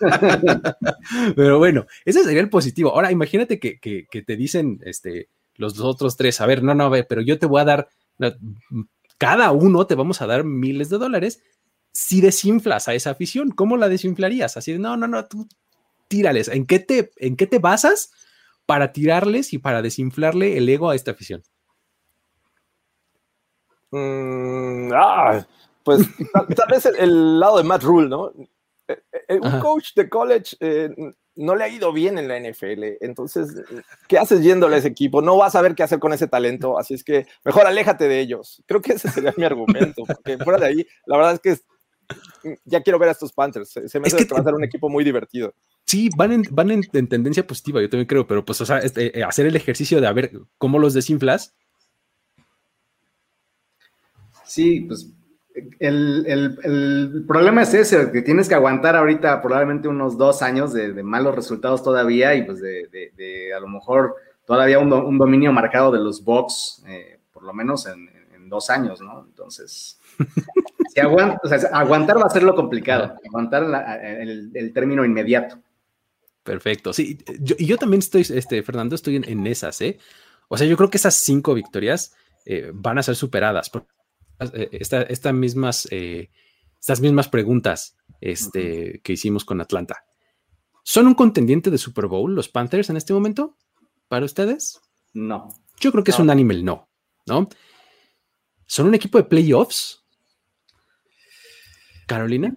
Pero bueno, ese sería el positivo. Ahora, imagínate que, te dicen este, los otros tres, a ver, no, no, pero yo te voy a dar cada uno te vamos a dar miles de dólares si desinflas a esa afición. ¿Cómo la desinflarías? Así de, no, no, no, tú tírales. ¿En qué te, en qué te basas para tirarles y para desinflarle el ego a esta afición? Mm, ah, pues tal, vez el, lado de Matt Rule, ¿no? Eh, eh, un coach de college eh, no le ha ido bien en la NFL. Entonces, ¿qué haces yéndole a ese equipo? No vas a ver qué hacer con ese talento, así es que mejor aléjate de ellos. Creo que ese sería mi argumento, porque fuera de ahí, la verdad es que ya quiero ver a estos Panthers. Se me hace que, va a ser un equipo muy divertido. Sí, van en, van en, tendencia positiva, yo también creo, pero pues, o sea, este, eh, hacer el ejercicio de a ver cómo los desinflas. Sí, pues el, problema es ese, que tienes que aguantar ahorita probablemente unos dos años de, malos resultados todavía y pues de, a lo mejor todavía un, dominio marcado de los Bucks, eh, por lo menos en, dos años, ¿no? Entonces, si aguantar va a ser lo complicado, aguantar el, término inmediato. Perfecto, sí, y yo también estoy, este, Fernando, estoy en, esas, ¿eh? O sea, yo creo que esas cinco victorias eh, van a ser superadas. Eh, esta, mismas, eh, estas mismas preguntas este, que hicimos con Atlanta. ¿Son un contendiente de Super Bowl los Panthers en este momento? ¿Para ustedes? No. Yo creo que es un animal no, ¿no? ¿Son un equipo de playoffs? ¿Carolina?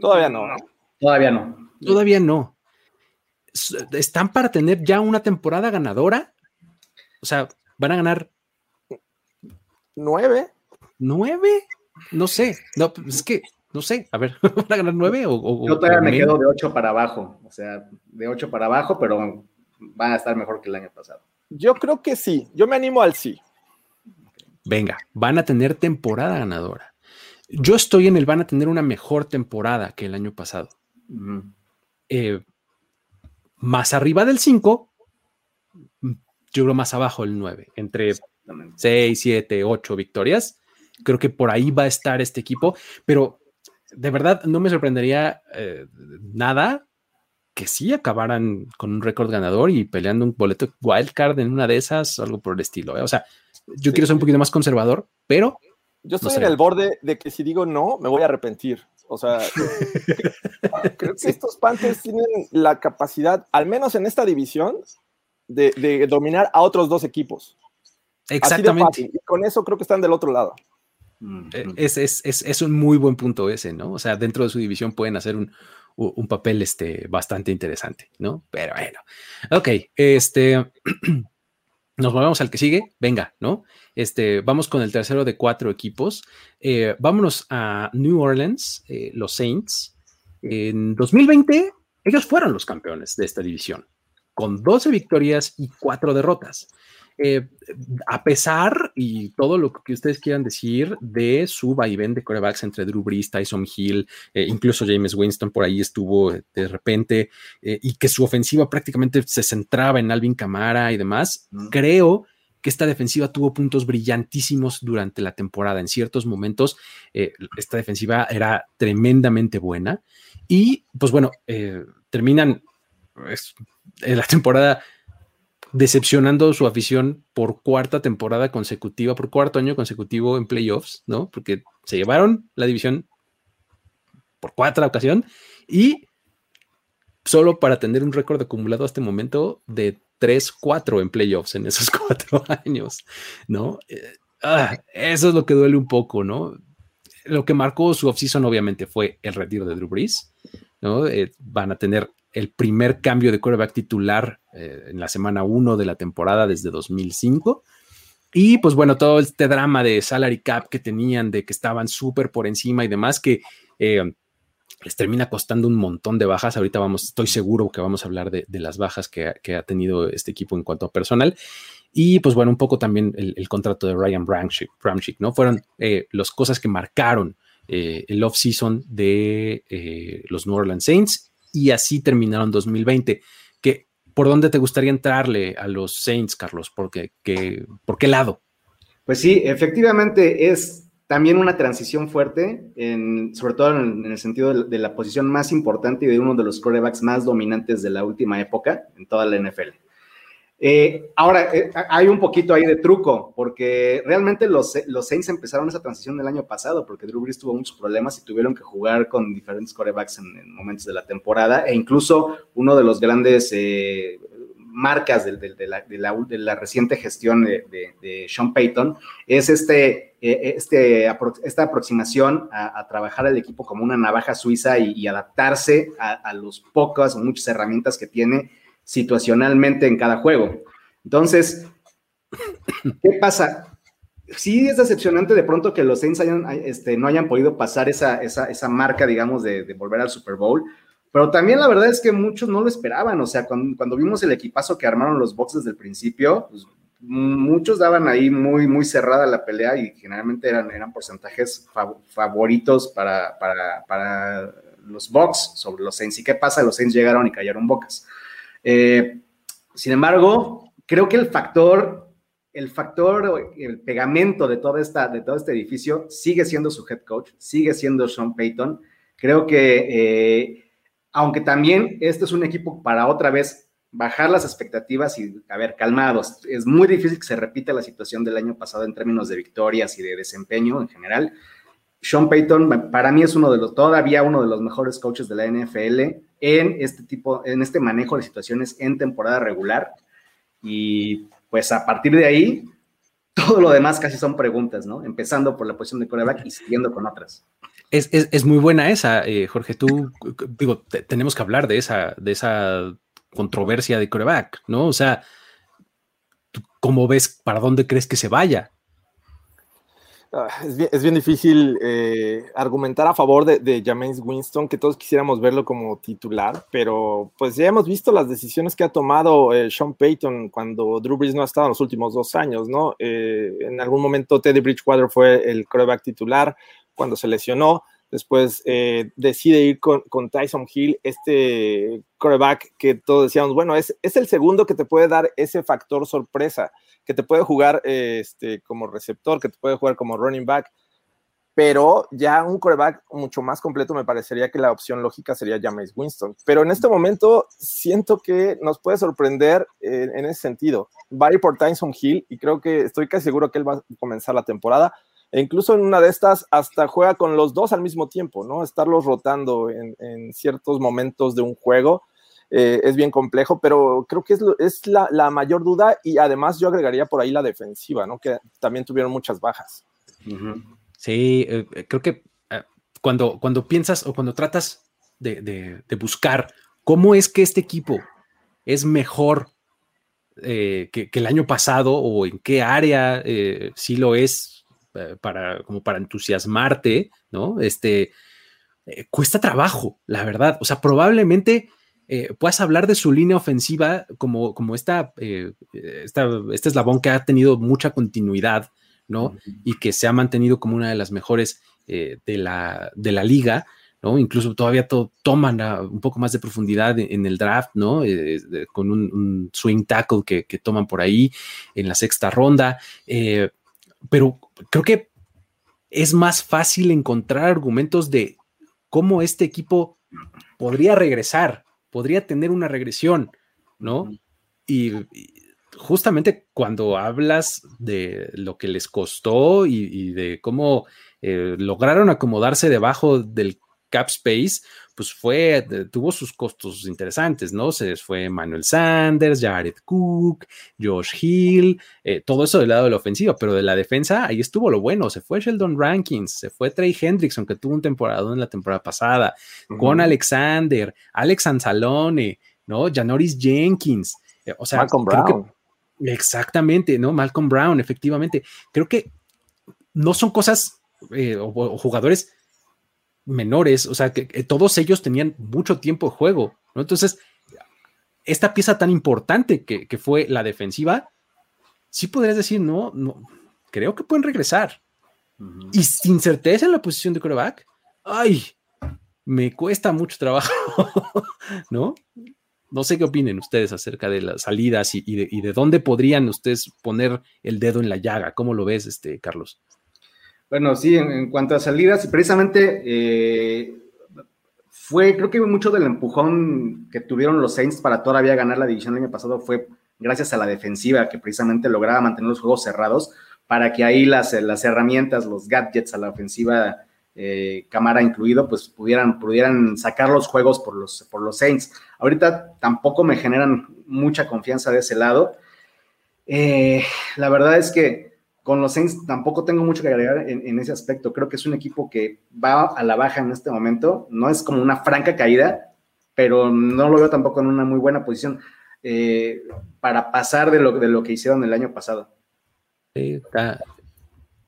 Todavía no. Todavía no. Todavía no. ¿Están para tener ya una temporada ganadora? O sea, ¿van a ganar nueve? ¿Nueve? No sé. No, pues es que, no sé. A ver, ¿van a ganar nueve o, Yo todavía me quedo de ocho para abajo. O sea, de ocho para abajo, pero van a estar mejor que el año pasado. Yo creo que sí. Yo me animo al sí. Venga, van a tener temporada ganadora. Yo estoy en el van a tener una mejor temporada que el año pasado. Eh, más arriba del 5, yo creo más abajo el 9, entre 6, 7, 8 victorias. Creo que por ahí va a estar este equipo, pero de verdad no me sorprendería eh, nada que sí acabaran con un récord ganador y peleando un boleto wildcard en una de esas, algo por el estilo. ¿eh? O sea, yo quiero ser un poquito más conservador, pero... Yo estoy en el borde de que si digo no, me voy a arrepentir. O sea, creo que estos Panthers tienen la capacidad, al menos en esta división, de, de dominar a otros dos equipos. Exactamente. Y con eso creo que están del otro lado. Eh, es, es, es, es, un muy buen punto ese, ¿no? O sea, dentro de su división pueden hacer un, un papel este, bastante interesante, ¿no? Pero bueno, ok, este, nos movemos al que sigue, venga, ¿no? Este, vamos con el tercero de cuatro equipos. Eh, vámonos a New Orleans, eh, los Saints. En 2020, ellos fueron los campeones de esta división, con 12 victorias y 4 derrotas. Eh, a pesar y todo lo que ustedes quieran decir de su vaivén de corebacks entre Drew Brees, Tyson Hill, eh, incluso James Winston por ahí estuvo de repente, eh, y que su ofensiva prácticamente se centraba en Alvin Camara y demás, creo que esta defensiva tuvo puntos brillantísimos durante la temporada. En ciertos momentos, esta defensiva era tremendamente buena. Y pues bueno, terminan en la temporada decepcionando su afición por cuarta temporada consecutiva, por cuarto año consecutivo en playoffs, ¿no? Porque se llevaron la división por cuarta ocasión y solo para tener un récord acumulado hasta este momento de 3-4 en playoffs en esos cuatro años, ¿no? Eh, ah, eso es lo que duele un poco, ¿no? Lo que marcó su offseason obviamente fue el retiro de Drew Brees, ¿no? Eh, van a tener el primer cambio de quarterback titular eh, en la semana 1 de la temporada desde 2005. Y pues bueno, todo este drama de salary cap que tenían, de que estaban súper por encima y demás, que eh, les termina costando un montón de bajas. Ahorita vamos, estoy seguro que vamos a hablar de, las bajas que, ha tenido este equipo en cuanto a personal. Y pues bueno, un poco también el, contrato de Ryan Bramchick, ¿no? Fueron eh, las cosas que marcaron el off-season de los New Orleans Saints y así terminaron 2020. Que, ¿Por dónde te gustaría entrarle a los Saints, Carlos? ¿Por qué, ¿Por qué lado? Pues sí, efectivamente es también una transición fuerte, en, sobre todo en, el sentido de, la posición más importante y de uno de los quarterbacks más dominantes de la última época en toda la NFL. Eh, ahora, eh, hay un poquito ahí de truco, porque realmente los, los Saints empezaron esa transición el año pasado, porque Drew Brees tuvo muchos problemas y tuvieron que jugar con diferentes corebacks en, momentos de la temporada, e incluso uno de los grandes eh, marcas de, la, reciente gestión de, Sean Payton es este, este, esta aproximación a, trabajar al equipo como una navaja suiza y, adaptarse a, a los pocas o muchas herramientas que tiene situacionalmente en cada juego. Entonces, ¿qué pasa? Sí es decepcionante de pronto que los Saints este, no hayan podido pasar esa, esa, marca, digamos, de, volver al Super Bowl, pero también la verdad es que muchos no lo esperaban, o sea, cuando, vimos el equipazo que armaron los boxes desde el principio, pues, muchos daban ahí muy, muy cerrada la pelea y generalmente eran, eran porcentajes favoritos para, para, para los Bucks sobre los Saints. ¿Y qué pasa? Los Saints llegaron y cayeron bocas. Eh, sin embargo, creo que el factor, el factor, el pegamento de, toda esta, de todo este edificio sigue siendo su head coach, sigue siendo Sean Payton. Creo que, eh, aunque también este es un equipo para otra vez bajar las expectativas y, a ver, calmados. Es muy difícil que se repita la situación del año pasado en términos de victorias y de desempeño en general. Sean Payton para mí es uno de los, todavía uno de los mejores coaches de la NFL en este tipo, en este manejo de situaciones en temporada regular. Y pues a partir de ahí, todo lo demás casi son preguntas, ¿no? Empezando por la posición de coreback y siguiendo con otras. Es, muy buena esa, eh, Jorge. Tú, digo, tenemos que hablar de esa, de esa controversia de coreback, ¿no? O sea, ¿cómo ves para dónde crees que se vaya? Ah, es, bien, difícil eh, argumentar a favor de, de James Winston, que todos quisiéramos verlo como titular, pero pues ya hemos visto las decisiones que ha tomado eh, Sean Payton cuando Drew Brees no ha estado en los últimos dos años, ¿no? Eh, en algún momento Teddy Bridgewater fue el quarterback titular cuando se lesionó, después decide ir con, Tyson Hill, este quarterback que todos decíamos, bueno, es, es el segundo que te puede dar ese factor sorpresa que te puede jugar este, como receptor, que te puede jugar como running back, pero ya un coreback mucho más completo me parecería que la opción lógica sería James Winston. Pero en este momento siento que nos puede sorprender en ese sentido. Va por Tyson Hill y creo que estoy casi seguro que él va a comenzar la temporada. E incluso en una de estas hasta juega con los dos al mismo tiempo, ¿no? Estarlos rotando en, ciertos momentos de un juego eh, es bien complejo, pero creo que es, la, mayor duda y además yo agregaría por ahí la defensiva, ¿no? Que también tuvieron muchas bajas. Sí, eh, eh, creo que cuando, cuando piensas o cuando tratas de, buscar cómo es que este equipo es mejor que, el año pasado o en qué área sí lo es para, como para entusiasmarte, ¿no? Este, cuesta trabajo, la verdad. O sea, probablemente eh, puedas hablar de su línea ofensiva como, como esta, eh, esta, este eslabón que ha tenido mucha continuidad, ¿no? Y que se ha mantenido como una de las mejores eh, de, la, de la liga, ¿no? Incluso todavía toman un poco más de profundidad en, el draft, ¿no? con un, swing tackle que, que, toman por ahí en la sexta ronda. Pero creo que es más fácil encontrar argumentos de cómo este equipo podría regresar, podría tener una regresión, ¿no? Y, justamente cuando hablas de lo que les costó y, de cómo eh, lograron acomodarse debajo del cap space, pues fue, tuvo sus costos interesantes, ¿no? Se fue Manuel Sanders, Jared Cook, Josh Hill, eh, todo eso del lado de la ofensiva, pero de la defensa, ahí estuvo lo bueno, se fue Sheldon Rankins, se fue Trey Hendrickson, que tuvo un temporada en la temporada pasada, con Alexander, Alex Anzalone, ¿no? Janoris Jenkins, eh, o sea, Malcolm Brown. exactamente, ¿no? Malcolm Brown, efectivamente. Creo que no son cosas eh, o jugadores menores, o sea, que, todos ellos tenían mucho tiempo de juego, ¿no? Entonces, esta pieza tan importante que, fue la defensiva, sí podrías decir, no, no, creo que pueden regresar. Y sin certeza en la posición de quarterback, ay, me cuesta mucho trabajo, ¿no? No sé qué opinen ustedes acerca de las salidas y, de, y, de, dónde podrían ustedes poner el dedo en la llaga. ¿Cómo lo ves, este, Carlos? Bueno, sí, en, cuanto a salidas, precisamente eh, fue, creo que mucho del empujón que tuvieron los Saints para todavía ganar la división el año pasado fue gracias a la defensiva que precisamente lograba mantener los juegos cerrados para que ahí las, herramientas, los gadgets a la ofensiva, eh, cámara incluido, pues pudieran, pudieran sacar los juegos por los, por los Saints. Ahorita tampoco me generan mucha confianza de ese lado. Eh, la verdad es que con los Saints tampoco tengo mucho que agregar en, ese aspecto. Creo que es un equipo que va a la baja en este momento. No es como una franca caída, pero no lo veo tampoco en una muy buena posición eh, para pasar de lo, de lo que hicieron el año pasado. Sí, está,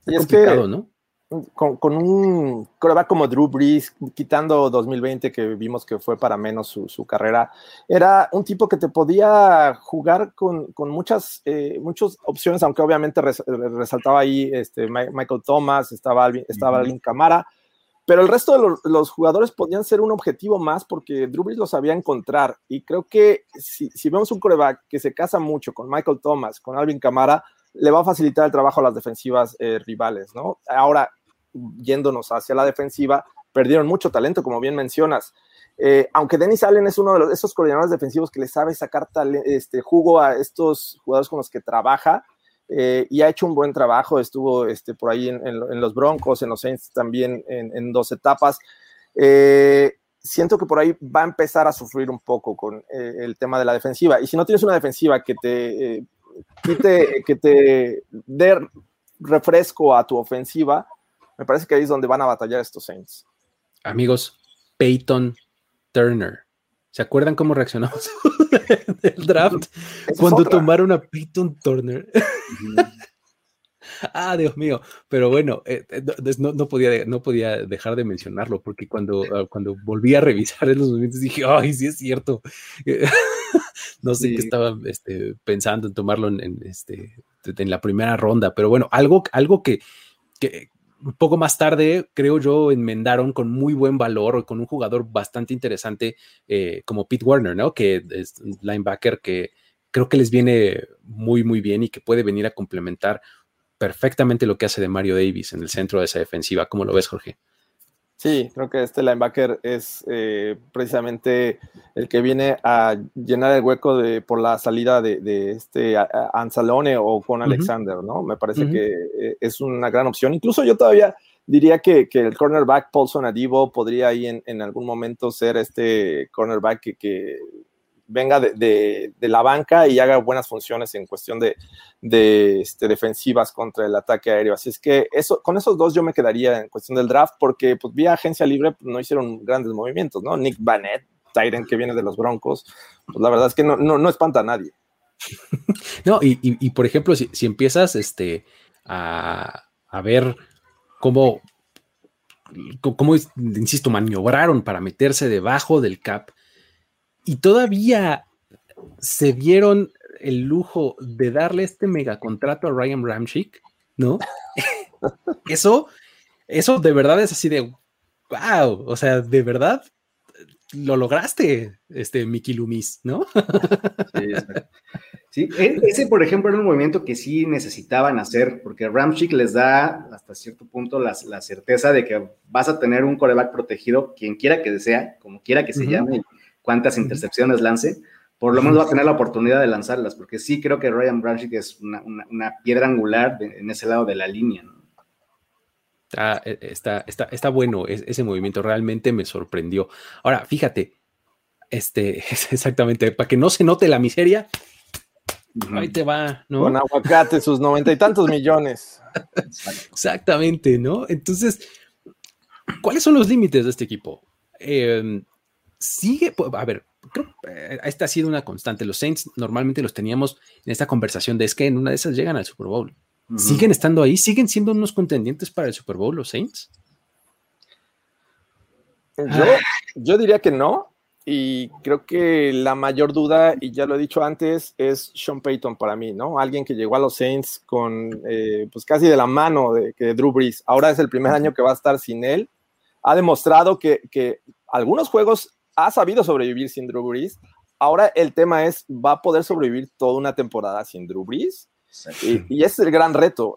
y es que, ¿no? Con, un coreback como Drew Brees, quitando 2020, que vimos que fue para menos su, carrera, era un tipo que te podía jugar con, muchas, eh, muchas opciones, aunque obviamente resaltaba ahí este, Michael Thomas, estaba Alvin, estaba Alvin Camara, pero el resto de los, jugadores podían ser un objetivo más porque Drew Brees lo sabía encontrar. Y creo que si, si vemos un coreback que se casa mucho con Michael Thomas, con Alvin Camara, le va a facilitar el trabajo a las defensivas eh, rivales, ¿no? Ahora, yéndonos hacia la defensiva, perdieron mucho talento, como bien mencionas. Eh, aunque Dennis Allen es uno de los, esos coordinadores defensivos que le sabe sacar este, jugo a estos jugadores con los que trabaja eh, y ha hecho un buen trabajo, estuvo este, por ahí en, los Broncos, en los Saints también en, dos etapas. siento que por ahí va a empezar a sufrir un poco con el tema de la defensiva. Y si no tienes una defensiva que te que te dé refresco a tu ofensiva, me parece que ahí es donde van a batallar estos Saints. Amigos, Peyton Turner. ¿Se acuerdan cómo reaccionamos del draft? Cuando tomaron a Peyton Turner. ah, Dios mío. Pero bueno, eh, eh, no, podía, no podía dejar de mencionarlo porque cuando, ah, cuando volví a revisar en los momentos dije, ay, sí es cierto. no sé qué estaba este, pensando en tomarlo en, este, en la primera ronda, pero bueno, algo, algo que, un poco más tarde, creo yo, enmendaron con muy buen valor, con un jugador bastante interesante eh, como Pete Warner, ¿no? Que es un linebacker que creo que les viene muy, muy bien y que puede venir a complementar perfectamente lo que hace de Mario Davis en el centro de esa defensiva. ¿Cómo lo ves, Jorge? Sí, creo que este linebacker es eh, precisamente el que viene a llenar el hueco de, por la salida de, este Anzalone o con Alexander, ¿no? Me parece que eh, es una gran opción. Incluso yo todavía diría que, el cornerback Paulson Adibo podría ahí en, algún momento ser este cornerback que venga de, la banca y haga buenas funciones en cuestión de, este, defensivas contra el ataque aéreo. Así es que eso, con esos dos yo me quedaría en cuestión del draft porque pues, vía agencia libre pues, no hicieron grandes movimientos, ¿no? Nick Bannett, Tyren que viene de los Broncos, pues la verdad es que no, no, espanta a nadie. no, y, por ejemplo, si, empiezas este, a, ver cómo, cómo, insisto, maniobraron para meterse debajo del cap, y todavía se dieron el lujo de darle este megacontrato a Ryan Ramchick, ¿no? eso, eso de verdad es así de wow, o sea, de verdad lo lograste, este Mickey Loomis, ¿no? sí, e, ese, por ejemplo, era un movimiento que sí necesitaban hacer, porque Ramchick les da hasta cierto punto la, certeza de que vas a tener un coreback protegido, quien quiera que sea, como quiera que se llame, cuántas intercepciones lance, por lo menos va a tener la oportunidad de lanzarlas, porque sí creo que Ryan Branchick es una, piedra angular en ese lado de la línea. E, está, está, está, bueno ese movimiento, realmente me sorprendió. Ahora, fíjate, este, exactamente, para que no se note la miseria, ahí te va, ¿no? Con aguacate, sus noventa y tantos millones. Exactamente, ¿no? Entonces, ¿cuáles son los límites de este equipo? Eh, sigue, a ver, creo eh, esta ha sido una constante. Los Saints normalmente los teníamos en esta conversación de es que en una de esas llegan al Super Bowl. ¿Siguen estando ahí? ¿Siguen siendo unos contendientes para el Super Bowl los Saints? Yo, diría que no. Y creo que la mayor duda, y ya lo he dicho antes, es Sean Payton para mí, ¿no? Alguien que llegó a los Saints con, eh, pues casi de la mano de, que Drew Brees. Ahora es el primer año que va a estar sin él. Ha demostrado que, que algunos juegos ha sabido sobrevivir sin Drew Brees. Ahora el tema es, ¿va a poder sobrevivir toda una temporada sin Drew Brees? Y, ese es el gran reto.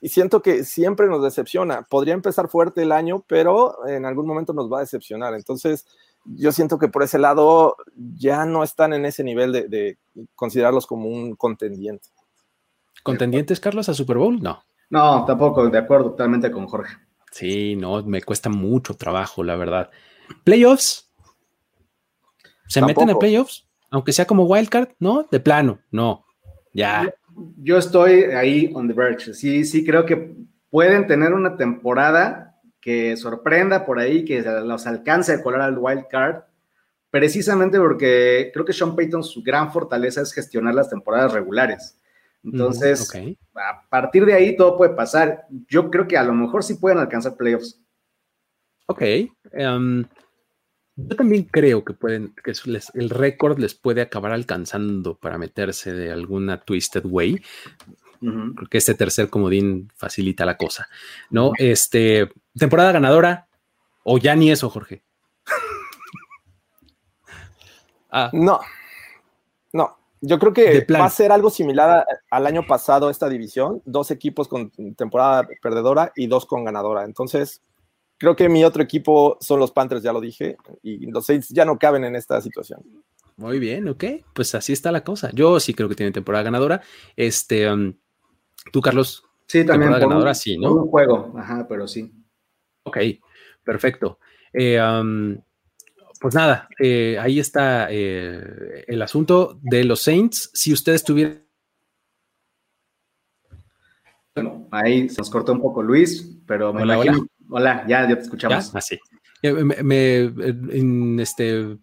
Y siento que siempre nos decepciona. Podría empezar fuerte el año, pero en algún momento nos va a decepcionar. Entonces, yo siento que por ese lado ya no están en ese nivel de, considerarlos como un contendiente. ¿Contendientes, Carlos, a Super Bowl? No. No, tampoco, de acuerdo totalmente con Jorge. Sí, no, me cuesta mucho trabajo, la verdad. ¿Playoffs? ¿Se meten a playoffs? Aunque sea como wildcard, ¿no? De plano, no. Ya. Yo estoy ahí on the verge. Sí, sí, creo que pueden tener una temporada que sorprenda por ahí, que los alcance a colar al wild card, precisamente porque creo que Sean Payton su gran fortaleza es gestionar las temporadas regulares. Entonces, a partir de ahí todo puede pasar. Yo creo que a lo mejor sí pueden alcanzar playoffs. Ok. Em, yo también creo que pueden, que el récord les puede acabar alcanzando para meterse de alguna twisted way. Porque este tercer comodín facilita la cosa, ¿no? Este, temporada ganadora, o ya ni eso, Jorge. ah. No, no. Yo creo que va a ser algo similar al año pasado esta división, dos equipos con temporada perdedora y dos con ganadora. Entonces, creo que mi otro equipo son los Panthers, ya lo dije, y los Saints ya no caben en esta situación. Muy bien, ok, pues así está la cosa. Yo sí creo que tienen temporada ganadora. Este, um, ¿Tú, Carlos? Sí, también. ganadora, sí, ¿no? Un juego, ajá, pero sí. Ok, perfecto. Eh, pues nada, eh, ahí está eh, el asunto de los Saints. Si ustedes tuvieran. Bueno, ahí se nos cortó un poco Luis, pero me hola, imagino. Hola, ya, ya te escuchamos. ¿Ya? Ah, sí. Me, este,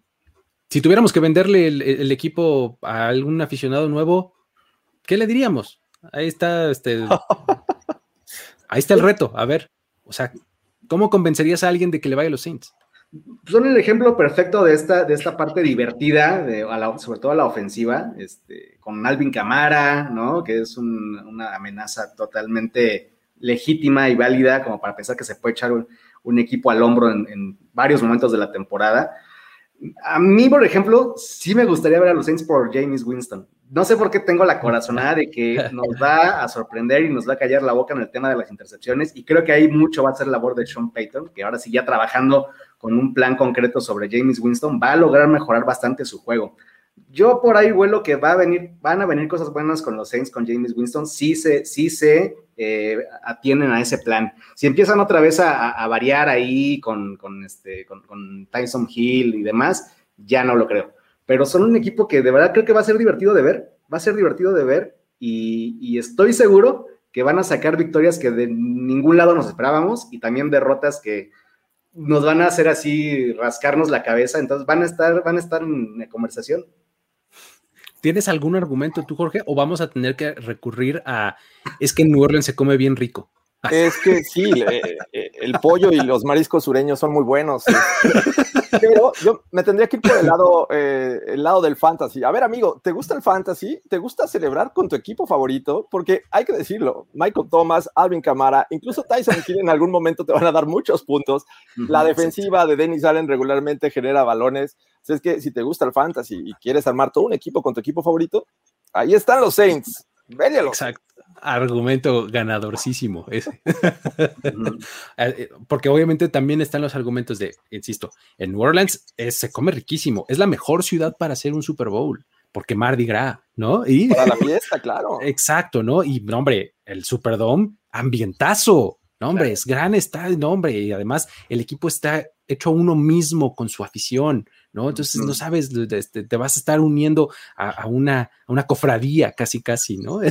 si tuviéramos que venderle el equipo a algún aficionado nuevo, ¿qué le diríamos? Ahí está, este, ahí está el reto. A ver, o sea, ¿cómo convencerías a alguien de que le vaya a los Saints? Son el ejemplo perfecto de esta, de esta parte divertida, de, sobre todo a la ofensiva, este, con Alvin Camara, ¿no? Que es una amenaza totalmente legítima y válida como para pensar que se puede echar un, equipo al hombro en, en, varios momentos de la temporada. A mí, por ejemplo, sí me gustaría ver a los Saints por James Winston no sé por qué tengo la corazonada de que nos va a sorprender y nos va a callar la boca en el tema de las intercepciones. Y creo que ahí mucho va a ser labor de Sean Payton, que ahora sí ya trabajando con un plan concreto sobre James Winston, va a lograr mejorar bastante su juego. Yo por ahí vuelo que va a venir, van a venir cosas buenas con los Saints, con James Winston, sí se, sí se eh, atienden a ese plan. Si empiezan otra vez a, variar ahí con, este, con, con Tyson Hill y demás, ya no lo creo pero son un equipo que de verdad creo que va a ser divertido de ver, va a ser divertido de ver y, estoy seguro que van a sacar victorias que de ningún lado nos esperábamos y también derrotas que nos van a hacer así rascarnos la cabeza, entonces van a estar, van a estar en conversación. ¿Tienes algún argumento tú, Jorge? ¿O vamos a tener que recurrir a, es que en New Orleans se come bien rico? Es que sí, eh, eh, el pollo y los mariscos sureños son muy buenos. Pero yo me tendría que ir por el lado, eh, el lado del fantasy. A ver, amigo, ¿te gusta el fantasy? ¿Te gusta celebrar con tu equipo favorito? Porque hay que decirlo, Michael Thomas, Alvin Camara, incluso Tyson Hill en algún momento te van a dar muchos puntos. La defensiva de Dennis Allen regularmente genera balones. Es que si te gusta el fantasy y quieres armar todo un equipo con tu equipo favorito, ahí están los Saints. Vélialo. Exacto argumento ganadorcísimo ese. Eh, porque obviamente también están los argumentos de, insisto, en New Orleans se come riquísimo, es la mejor ciudad para hacer un Super Bowl, porque Mardi Gras, ¿no? Y, para la fiesta, claro. Exacto, ¿no? Y, hombre, el Superdome, ambientazo, no, hombre, es gran estadio, no, hombre, y además el equipo está hecho uno mismo con su afición, ¿no? Entonces no sabes, este, te vas a estar uniendo a, una, a una cofradía casi, casi, ¿no?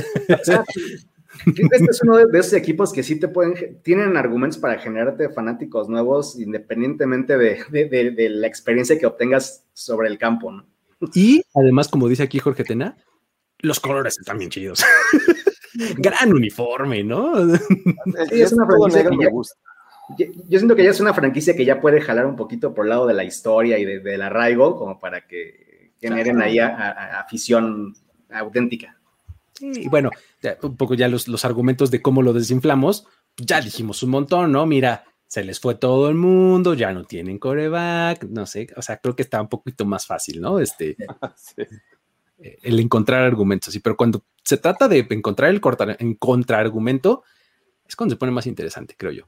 Este es uno de, esos equipos que sí te pueden, tienen argumentos para generarte fanáticos nuevos independientemente de, la experiencia que obtengas sobre el campo, ¿no? Y además, como dice aquí Jorge Tena, los colores están bien chidos. Gran uniforme, ¿no? es una franquicia que ya, gusta. Yo, siento que ya es una franquicia que ya puede jalar un poquito por el lado de la historia y de, del arraigo, como para que generen ahí afición auténtica. Y bueno, un poco ya los, los argumentos de cómo lo desinflamos, ya dijimos un montón, ¿no? Mira, se les fue todo el mundo, ya no tienen coreback, no sé, o sea, creo que está un poquito más fácil, ¿no? Este, el encontrar argumentos, sí, pero cuando se trata de encontrar el, en contraargumento, es cuando se pone más interesante, creo yo.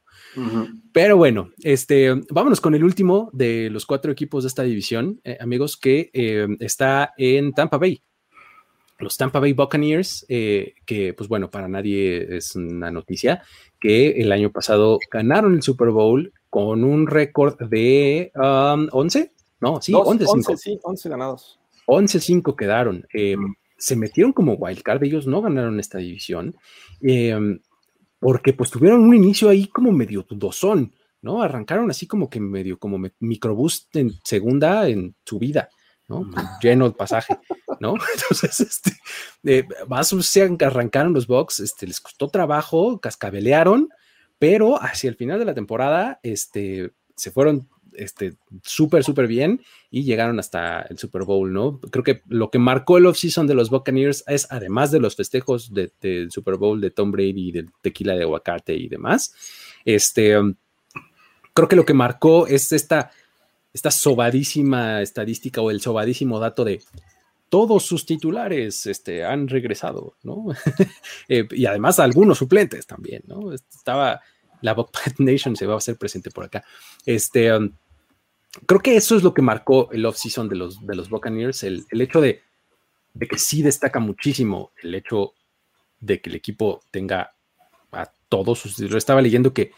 Pero bueno, este, vámonos con el último de los cuatro equipos de esta división, eh, amigos, que eh, está en Tampa Bay. Los Tampa Bay Buccaneers, eh, que pues bueno, para nadie es una noticia, que el año pasado ganaron el Super Bowl con un récord de 11, um, no, sí, 11-5. Sí, 11 ganados. 11-5 quedaron. se metieron como wildcard, ellos no ganaron esta división porque pues tuvieron un inicio ahí como medio dudosón, ¿no? Arrancaron así como que medio como microbús en segunda en su vida, ¿no? Lleno de pasaje, ¿no? Entonces, este, eh, más se arrancaron los box, este, les costó trabajo, cascabelearon, pero hacia el final de la temporada, este, se fueron este, súper, súper bien y llegaron hasta el Super Bowl, ¿no? Creo que lo que marcó el offseason de los Buccaneers es, además de los festejos del Super Bowl de Tom Brady y del tequila de aguacate y demás, este, creo que lo que marcó es esta, esta sobadísima estadística o el sobadísimo dato de todos sus titulares este, han regresado, ¿no? Eh, y además algunos suplentes también, ¿no? Estaba la Buckpat Nation se va a hacer presente por acá. Este, um, creo que eso es lo que marcó el off-season de los, de los Buccaneers, el, hecho de, que sí destaca muchísimo el hecho de que el equipo tenga a todos sus... Yo estaba leyendo que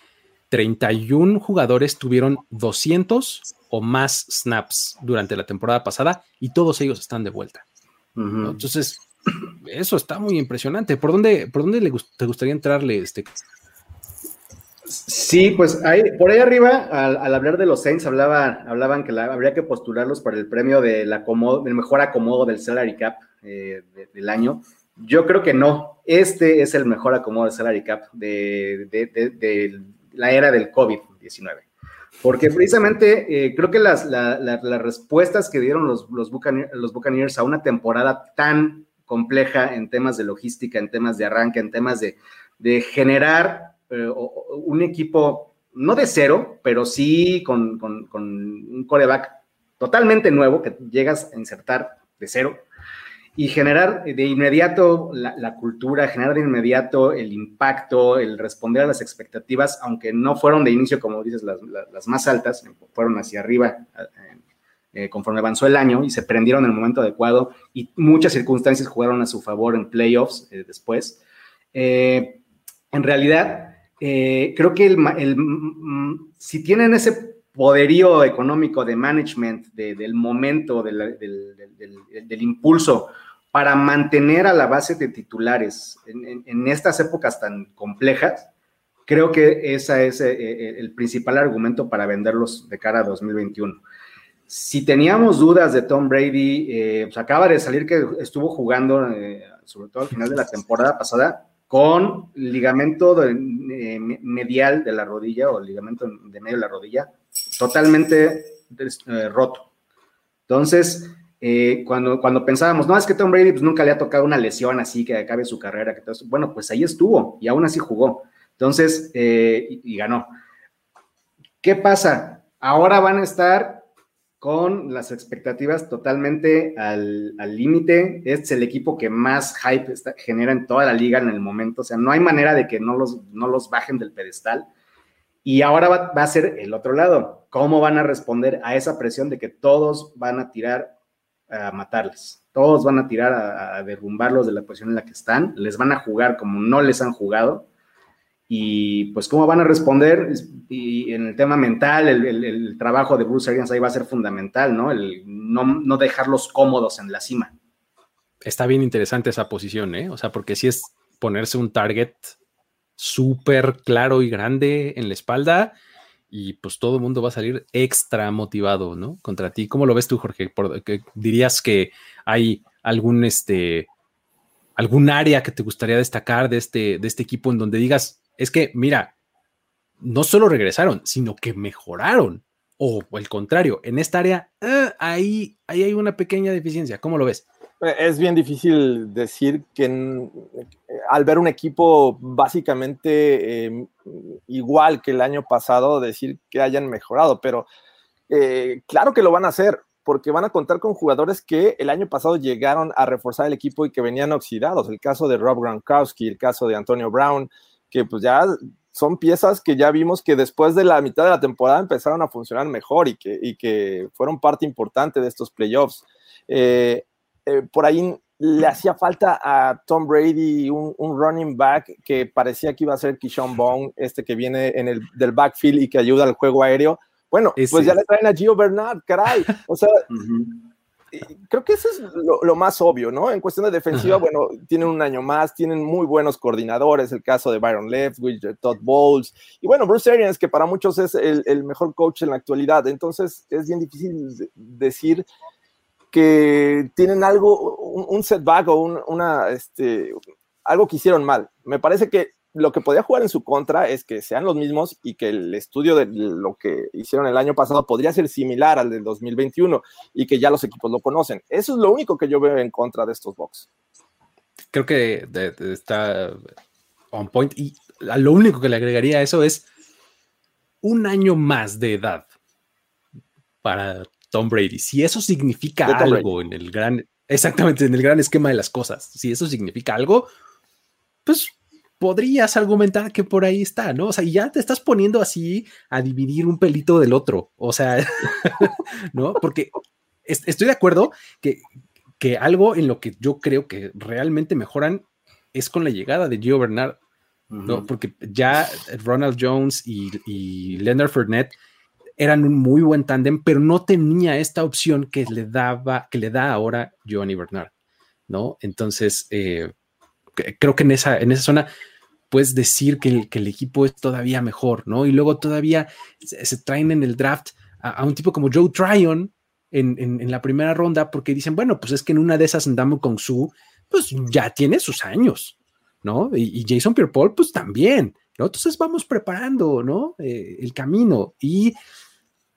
31 jugadores tuvieron 200 o más snaps durante la temporada pasada y todos ellos están de vuelta. Entonces, eso está muy impresionante. ¿Por dónde, por dónde le te gustaría entrarle, este, Sí, pues ahí, por ahí arriba, al, hablar de los Saints, hablaba, hablaban que habría que postularlos para el premio del, acomodo, mejor acomodo del salary cap eh, del año. Yo creo que no. Este es el mejor acomodo del salary cap de, la era del COVID-19. Porque precisamente eh, creo que las, respuestas que dieron los, los, los Buccaneers a una temporada tan compleja en temas de logística, en temas de arranque, en temas de, de generar eh, un equipo, no de cero, pero sí con, un coreback totalmente nuevo que llegas a insertar de cero y generar de inmediato la, cultura, generar de inmediato el impacto, el responder a las expectativas, aunque no fueron de inicio, como dices, las, más altas, fueron hacia arriba eh, eh, conforme avanzó el año y se prendieron en el momento adecuado y muchas circunstancias jugaron a su favor en playoffs después. en realidad, eh, creo que el, mm, si tienen ese poderío económico de management, del momento, del, impulso para mantener a la base de titulares en, estas épocas tan complejas, creo que ese es eh, eh, el principal argumento para venderlos de cara a 2021. Si teníamos dudas de Tom Brady, pues acaba de salir que estuvo jugando, sobre todo al final de la temporada pasada, con ligamento eh, medial de la rodilla o ligamento de medio de la rodilla totalmente eh, roto. Entonces, eh, cuando, cuando pensábamos, no, es que Tom Brady pues, nunca le ha tocado una lesión así que acabe su carrera, que bueno, pues ahí estuvo y aún así jugó. Entonces, y ganó. ¿Qué pasa? Ahora van a estar con las expectativas totalmente al límite. es el equipo que más hype genera en toda la liga en el momento. O sea, no hay manera de que no los, no los bajen del pedestal. Y ahora va, a ser el otro lado. ¿Cómo van a responder a esa presión de que todos van a tirar a matarles? Todos van a tirar a derrumbarlos de la posición en la que están. Les van a jugar como no les han jugado y pues cómo van a responder y en el tema mental, el, trabajo de Bruce Arians ahí va a ser fundamental, ¿no? El no, dejarlos cómodos en la cima. Está bien interesante esa posición, ¿eh? O sea, porque si es ponerse un target súper claro y grande en la espalda y pues todo el mundo va a salir extra motivado, ¿no? Contra ti. ¿Cómo lo ves tú, Jorge? ¿Dirías que hay algún, este, algún área que te gustaría destacar de este, de este equipo en donde digas, es que, mira, no solo regresaron, sino que mejoraron. O, el contrario, en esta área, eh, ahí, ahí hay una pequeña deficiencia. ¿Cómo lo ves? Eh, es bien difícil decir que al ver un equipo básicamente em, igual que el año pasado, decir que hayan mejorado, pero eh, claro que lo van a hacer porque van a contar con jugadores que el año pasado llegaron a reforzar el equipo y que venían oxidados. El caso de Rob Gronkowski, el caso de Antonio Brown, que pues ya son piezas que ya vimos que después de la mitad de la temporada empezaron a funcionar mejor y que, y que fueron parte importante de estos playoffs. Eh, eh, por ahí le hacía falta a Tom Brady un, running back que parecía que iba a ser Kishon Bong, este que viene en el, del backfield y que ayuda al juego aéreo. Bueno, pues ya le traen a Gio Bernard, caray. O sea, creo que eso es lo, más obvio, ¿no? En cuestión de defensiva, bueno, tienen un año más, tienen muy buenos coordinadores, el caso de Byron Leftwich, Todd Bowles, y bueno, Bruce Arians, que para muchos es el, mejor coach en la actualidad, entonces es bien difícil decir que tienen algo, un, setback o una, este, algo que hicieron mal. Me parece que lo que podría jugar en su contra es que sean los mismos y que el estudio de lo que hicieron el año pasado podría ser similar al del 2021 y que ya los equipos lo conocen. Eso es lo único que yo veo en contra de estos box. Creo que está on point y lo único que le agregaría a eso es un año más de edad para Tom Brady. Si eso significa algo en el gran, exactamente en el gran esquema de las cosas, si eso significa algo, pues podrías argumentar que por ahí está, ¿no? O sea, ya te estás poniendo así a dividir un pelito del otro, o sea, ¿no? Porque estoy de acuerdo que, que algo en lo que yo creo que realmente mejoran es con la llegada de Gio Bernard, ¿no? Porque ya Ronald Jones y, y Leonard Fournette eran un muy buen tándem, pero no tenía esta opción que le daba, que le da ahora Giovanni Bernard, ¿no? Entonces, eh, creo que en esa, en esa zona puedes decir que el, que el, equipo es todavía mejor, ¿no? Y luego todavía se, traen en el draft a, un tipo como Joe Tryon en, en, la primera ronda porque dicen, bueno, pues es que en una de esas andamos con su, pues ya tiene sus años, ¿no? Y, Jason Pierre Paul, pues también, ¿no? Entonces vamos preparando, ¿no? Eh, el camino y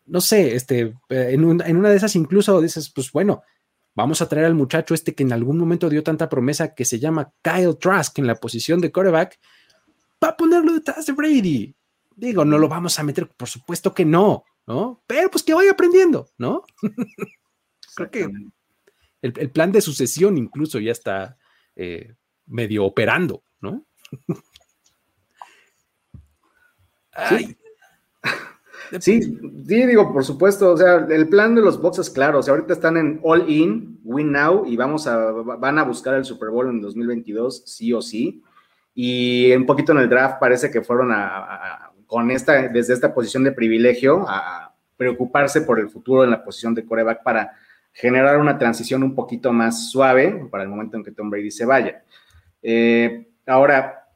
no sé, este, eh, en, una de esas incluso dices, pues bueno, vamos a traer al muchacho este que en algún momento dio tanta promesa que se llama Kyle Trask en la posición de quarterback, para ponerlo detrás de Brady. Digo, no lo vamos a meter, por supuesto que no, ¿no? Pero pues que vaya aprendiendo, ¿no? Creo que el, plan de sucesión incluso ya está eh, medio operando, ¿no? Ay. Sí, sí, digo, por supuesto, o sea, el plan de los boxes, claro, o sea, ahorita están en all in, win now, y vamos a, van a buscar el Super Bowl en 2022, sí o sí, y un poquito en el draft parece que fueron a, con esta, desde esta posición de privilegio, a preocuparse por el futuro en la posición de coreback para generar una transición un poquito más suave para el momento en que Tom Brady se vaya. Eh, ahora,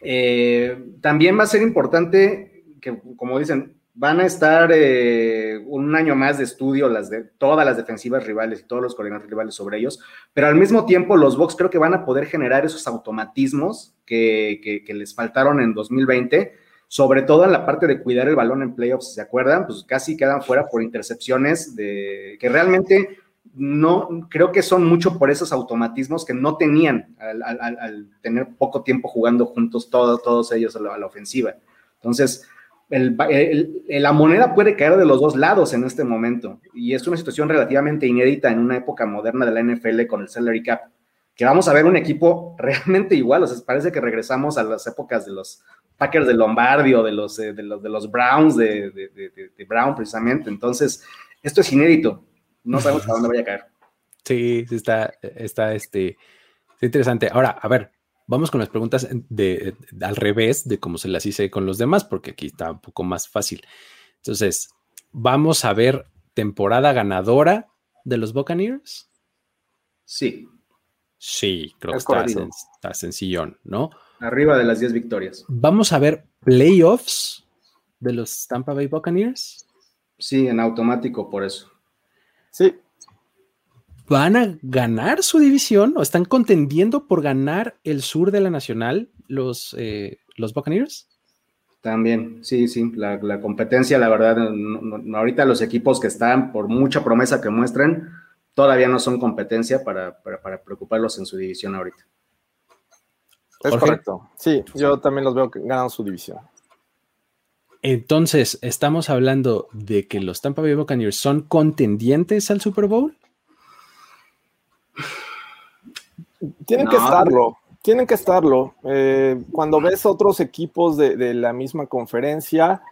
eh, también va a ser importante que, como dicen, van a estar eh, un año más de estudio las de todas las defensivas rivales y todos los coordinadores rivales sobre ellos, pero al mismo tiempo los Bucks creo que van a poder generar esos automatismos que, les faltaron en 2020, sobre todo en la parte de cuidar el balón en playoffs, ¿se acuerdan? Pues casi quedan fuera por intercepciones de que realmente no creo que son mucho por esos automatismos que no tenían al, tener poco tiempo jugando juntos todos, todos ellos a la ofensiva. Entonces, la moneda puede caer de los dos lados en este momento y es una situación relativamente inédita en una época moderna de la NFL con el salary cap, que vamos a ver un equipo realmente igual, o sea, parece que regresamos a las épocas de los Packers de Lombardi o de los, eh, de los, de los Browns de, de, Brown precisamente, entonces esto es inédito, no sabemos a dónde vaya a caer. Sí, sí está, está, este, interesante. Ahora, a ver, Vamos con las preguntas de, al revés de cómo se las hice con los demás, porque aquí está un poco más fácil. Entonces, vamos a ver temporada ganadora de los Buccaneers. Sí. Sí, creo que está, está, sencillón, ¿no? Arriba de las 10 victorias. Vamos a ver playoffs de los Tampa Bay Buccaneers. Sí, en automático por eso. Sí, van a ganar su división o están contendiendo por ganar el sur de la nacional los, eh, los Buccaneers? También, sí, sí, la, competencia, la verdad, ahorita los equipos que están, por mucha promesa que muestren, todavía no son competencia para, preocuparlos en su división ahorita. Es correcto, sí, yo también los veo que ganan su división. Entonces, ¿estamos hablando de que los Tampa Bay Buccaneers son contendientes al Super Bowl? Tienen que estarlo. Tienen que estarlo. Eh, cuando ves otros equipos de, la misma conferencia,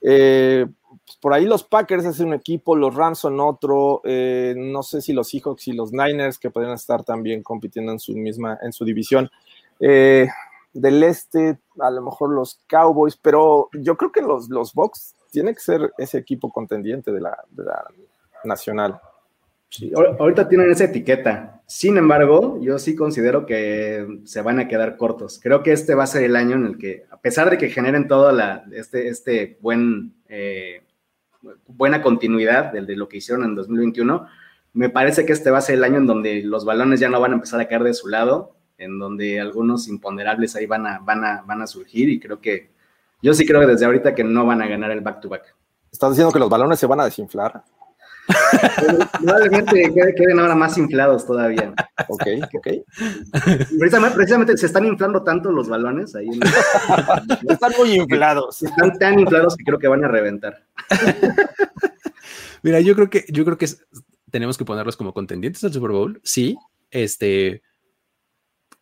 eh, pues, por ahí los Packers es un equipo, los Rams son otro, eh, no sé si los Seahawks y los Niners que podrían estar también compitiendo en su misma, en su división. del este, a lo mejor los Cowboys, pero yo creo que los, los Bucks tienen que ser ese equipo contendiente de la, de la nacional. Sí, ahorita tienen esa etiqueta. Sin embargo, yo sí considero que se van a quedar cortos. Creo que este va a ser el año en el que, a pesar de que generen toda la, este, este buen, eh, buena continuidad de, de, lo que hicieron en 2021, me parece que este va a ser el año en donde los balones ya no van a empezar a caer de su lado, en donde algunos imponderables ahí van a, van a, van a surgir y creo que, yo sí creo que desde ahorita que no van a ganar el back-to-back. -back. ¿Estás diciendo que los balones se van a desinflar? Probablemente queden ahora más inflados todavía. Ok, ok. Precisamente, se están inflando tanto los balones ahí. están muy inflados. Están tan inflados que creo que van a reventar. Mira, yo creo que, yo creo que tenemos que ponerlos como contendientes al Super Bowl. Sí, este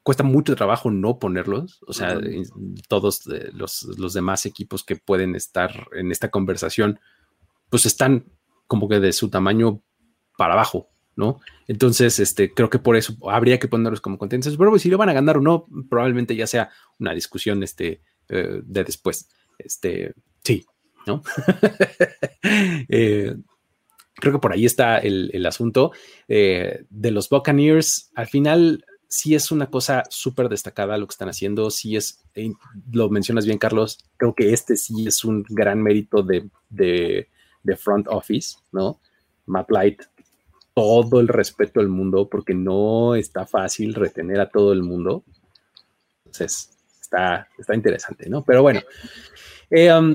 cuesta mucho trabajo no ponerlos. O sea, todos eh, los, los demás equipos que pueden estar en esta conversación, pues están como que de su tamaño para abajo, ¿no? Entonces, este, creo que por eso habría que ponerlos como contentos. Pero si lo van a ganar o no, probablemente ya sea una discusión este, eh, de después. Este, sí, ¿no? Eh, creo que por ahí está el, asunto eh, de los Buccaneers. Al final, sí es una cosa súper destacada lo que están haciendo. Sí es, lo mencionas bien, Carlos. Creo que este sí es un gran mérito de, de de front office, ¿no? Matt todo el respeto del mundo, porque no está fácil retener a todo el mundo. Entonces, está, está interesante, ¿no? Pero bueno, eh, um,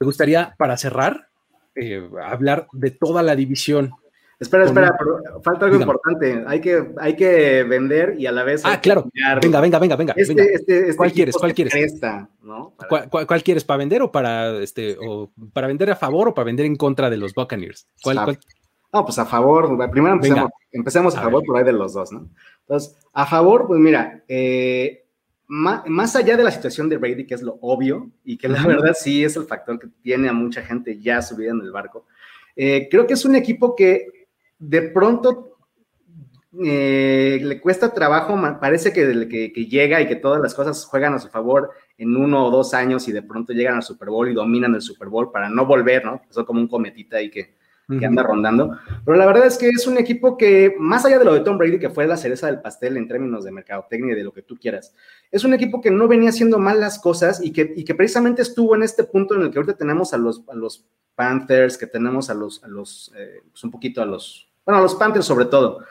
me gustaría, para cerrar, eh, hablar de toda la división. Espera, espera, falta algo importante. Hay que, hay que vender y a la vez. Ah, claro. Venga, venga, venga, venga. Este, este, este ¿Cuál quieres? ¿Cuál quieres? ¿Cuál, quieres? ¿Para vender o para este o para vender a favor o para vender en contra de los Buccaneers? ¿Cuál, No, pues a favor. Primero empecemos, a, favor por ahí de los dos, ¿no? Entonces, a favor, pues mira, eh, más, allá de la situación de Brady, que es lo obvio y que la verdad sí es el factor que tiene a mucha gente ya subida en el barco, eh, creo que es un equipo que de pronto eh, le cuesta trabajo, parece que, que, que, llega y que todas las cosas juegan a su favor en uno o dos años y de pronto llegan al Super Bowl y dominan el Super Bowl para no volver, ¿no? Son como un cometita ahí que, que anda rondando. Pero la verdad es que es un equipo que, más allá de lo de Tom Brady, que fue la cereza del pastel en términos de mercadotecnia y de lo que tú quieras, es un equipo que no venía haciendo mal las cosas y que, y que precisamente estuvo en este punto en el que ahorita tenemos a los, a los Panthers, que tenemos a los, a los eh, pues un poquito a los bueno, los Panthers sobre todo,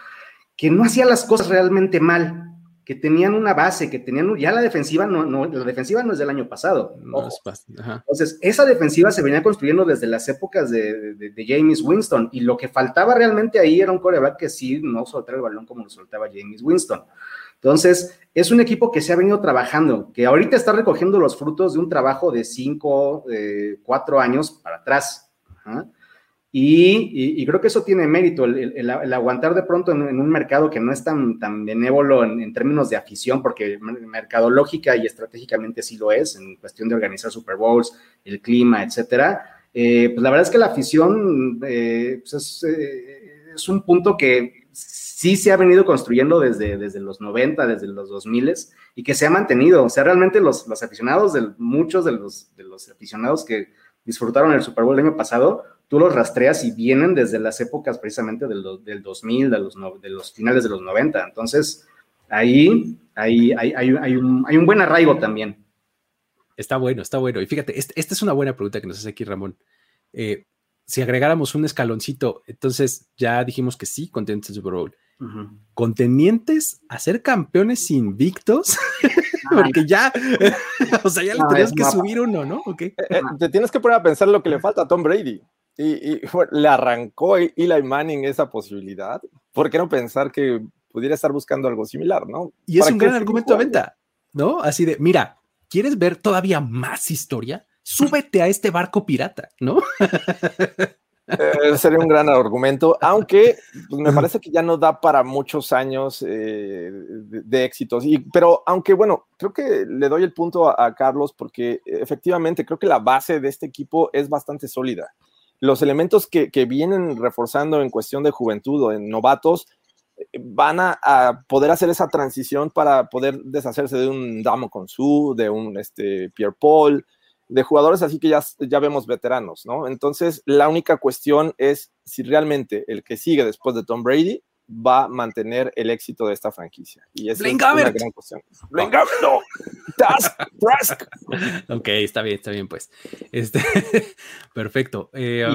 que no hacían las cosas realmente mal, que tenían una base, que tenían ya la defensiva no, no la defensiva no es del año pasado. Entonces, esa defensiva se venía construyendo desde las épocas de, de, James Winston y lo que faltaba realmente ahí era un coreback que sí no soltara el balón como lo soltaba James Winston. Entonces, es un equipo que se ha venido trabajando, que ahorita está recogiendo los frutos de un trabajo de cinco, eh, cuatro años para atrás. Y, creo que eso tiene mérito, el, aguantar de pronto en, un mercado que no es tan, tan benévolo en, términos de afición, porque mercadológica y estratégicamente sí lo es, en cuestión de organizar Super Bowls, el clima, etcétera. Eh, pues la verdad es que la afición eh, pues eh, es, un punto que sí se ha venido construyendo desde, desde los 90, desde los 2000 y que se ha mantenido. O sea, realmente los, los aficionados, de, muchos de los, de los aficionados que disfrutaron el Super Bowl el año pasado, tú los rastreas y vienen desde las épocas precisamente del, del 2000, de los, de los finales de los 90. Entonces, ahí, ahí hay, hay, un, hay un buen arraigo también. Está bueno, está bueno. Y fíjate, esta es una buena pregunta que nos hace aquí Ramón. Eh, si agregáramos un escaloncito, entonces ya dijimos que sí, contendientes Super Bowl. Contendientes a ser campeones invictos, porque ya, o sea, ya le tenías que subir uno, ¿no? Okay. Eh, eh, te tienes que poner a pensar lo que le falta a Tom Brady. Y, le arrancó Eli Manning esa posibilidad. ¿Por qué no pensar que pudiera estar buscando algo similar, no? Y es un gran argumento de venta, ¿no? Así de, mira, ¿quieres ver todavía más historia? Súbete a este barco pirata, ¿no? Eh, sería un gran argumento, aunque pues, me parece que ya no da para muchos años eh, de, éxitos. Y, pero aunque bueno, creo que le doy el punto a, Carlos porque efectivamente creo que la base de este equipo es bastante sólida. Los elementos que, vienen reforzando en cuestión de juventud o en novatos eh, van a, poder hacer esa transición para poder deshacerse de un Damo Su, de un este, Pierre Paul, de jugadores así que ya, ya vemos veteranos, ¿no? Entonces, la única cuestión es si realmente el que sigue después de Tom Brady va a mantener el éxito de esta franquicia. Y esa es una gran cuestión. no. Task, Ok, está bien, está bien, pues. Este, perfecto. Eh,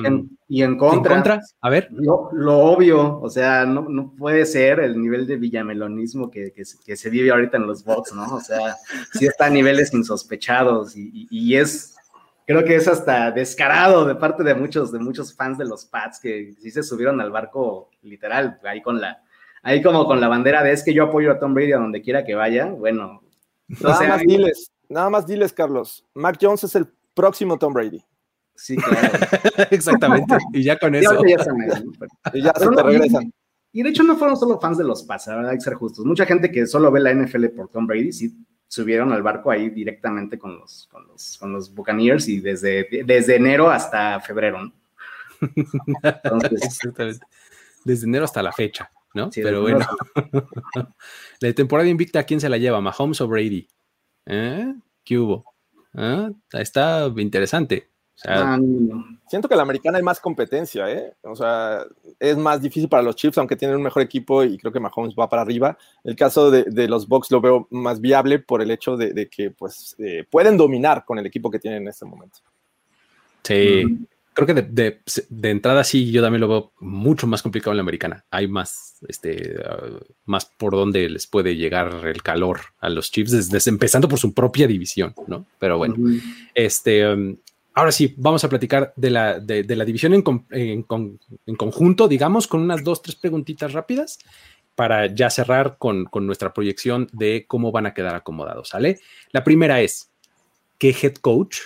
y, en, contra, a ver. Lo, obvio, o sea, no, no, puede ser el nivel de villamelonismo que, que, se vive ahorita en los box, ¿no? O sea, sí está a niveles insospechados y, y es creo que es hasta descarado de parte de muchos, de muchos fans de los Pats que sí se subieron al barco literal, ahí con la, ahí como con la bandera de es que yo apoyo a Tom Brady a donde quiera que vaya. Bueno, nada más diles, nada más diles, Carlos. Mac Jones es el próximo Tom Brady. Sí, claro. Exactamente. Y ya con eso. y ya se te regresan. Y, de hecho no fueron solo fans de los Pats, la verdad hay que ser justos. Mucha gente que solo ve la NFL por Tom Brady, sí subieron al barco ahí directamente con los, con los, con los Buccaneers y desde, desde enero hasta febrero. Desde enero hasta la fecha, ¿no? Pero bueno. la temporada invicta, ¿quién se la lleva? ¿Mahomes o Brady? ¿Eh? ¿Qué hubo? ¿Eh? Está interesante. Ah, siento que la americana hay más competencia, ¿eh? O sea, es más difícil para los Chiefs, aunque tienen un mejor equipo y creo que Mahomes va para arriba. El caso de, los Bucks lo veo más viable por el hecho de, que pues eh, pueden dominar con el equipo que tienen en este momento. Sí, creo que de, entrada sí, yo también lo veo mucho más complicado en la americana. Hay más, este, uh, más por donde les puede llegar el calor a los Chiefs, desde, empezando por su propia división, ¿no? Pero bueno, este, um, Ahora sí, vamos a platicar de la, de, la división en, conjunto, digamos, con unas dos, tres preguntitas rápidas para ya cerrar con, nuestra proyección de cómo van a quedar acomodados, ¿sale? La primera es, ¿qué head coach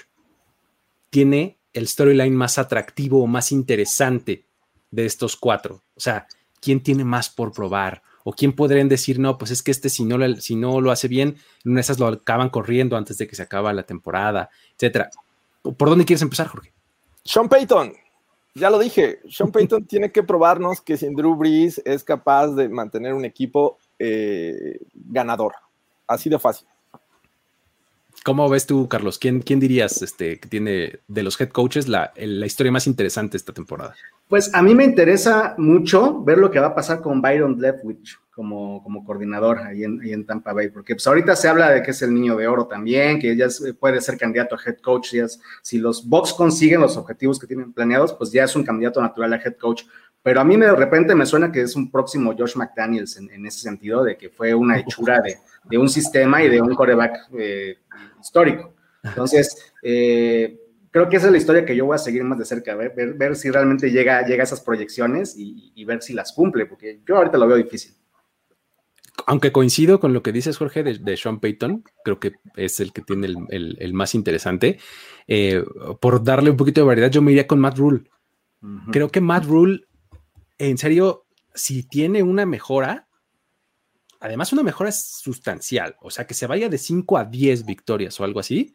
tiene el storyline más atractivo o más interesante de estos cuatro? O sea, ¿quién tiene más por probar? ¿O quién podrían decir, no, pues es que este si no, lo, si no lo hace bien, en esas lo acaban corriendo antes de que se acabe la temporada, etcétera? ¿Por dónde quieres empezar, Jorge? Sean Payton. Ya lo dije, Sean Payton tiene que probarnos que sin Drew Brees es capaz de mantener un equipo eh, ganador. Así de fácil. ¿Cómo ves tú, Carlos? ¿Quién, quién dirías este, que tiene de los head coaches la, la, historia más interesante esta temporada? Pues a mí me interesa mucho ver lo que va a pasar con Byron Leftwich como, como coordinador ahí en, ahí en, Tampa Bay, porque pues ahorita se habla de que es el niño de oro también, que ya puede ser candidato a head coach, si los Bucks consiguen los objetivos que tienen planeados, pues ya es un candidato natural a head coach, pero a mí de repente me suena que es un próximo Josh McDaniels en, ese sentido, de que fue una hechura de, de un sistema y de un coreback eh, histórico. Entonces, eh, creo que esa es la historia que yo voy a seguir más de cerca, ver, ver, si realmente llega, llega a esas proyecciones y, y, ver si las cumple, porque yo ahorita lo veo difícil aunque coincido con lo que dices, Jorge, de, Sean Payton, creo que es el que tiene el, más interesante. Eh, por darle un poquito de variedad, yo me iría con Matt Rule. Creo que Matt Rule, en serio, si tiene una mejora, además una mejora sustancial, o sea, que se vaya de 5 a 10 victorias o algo así,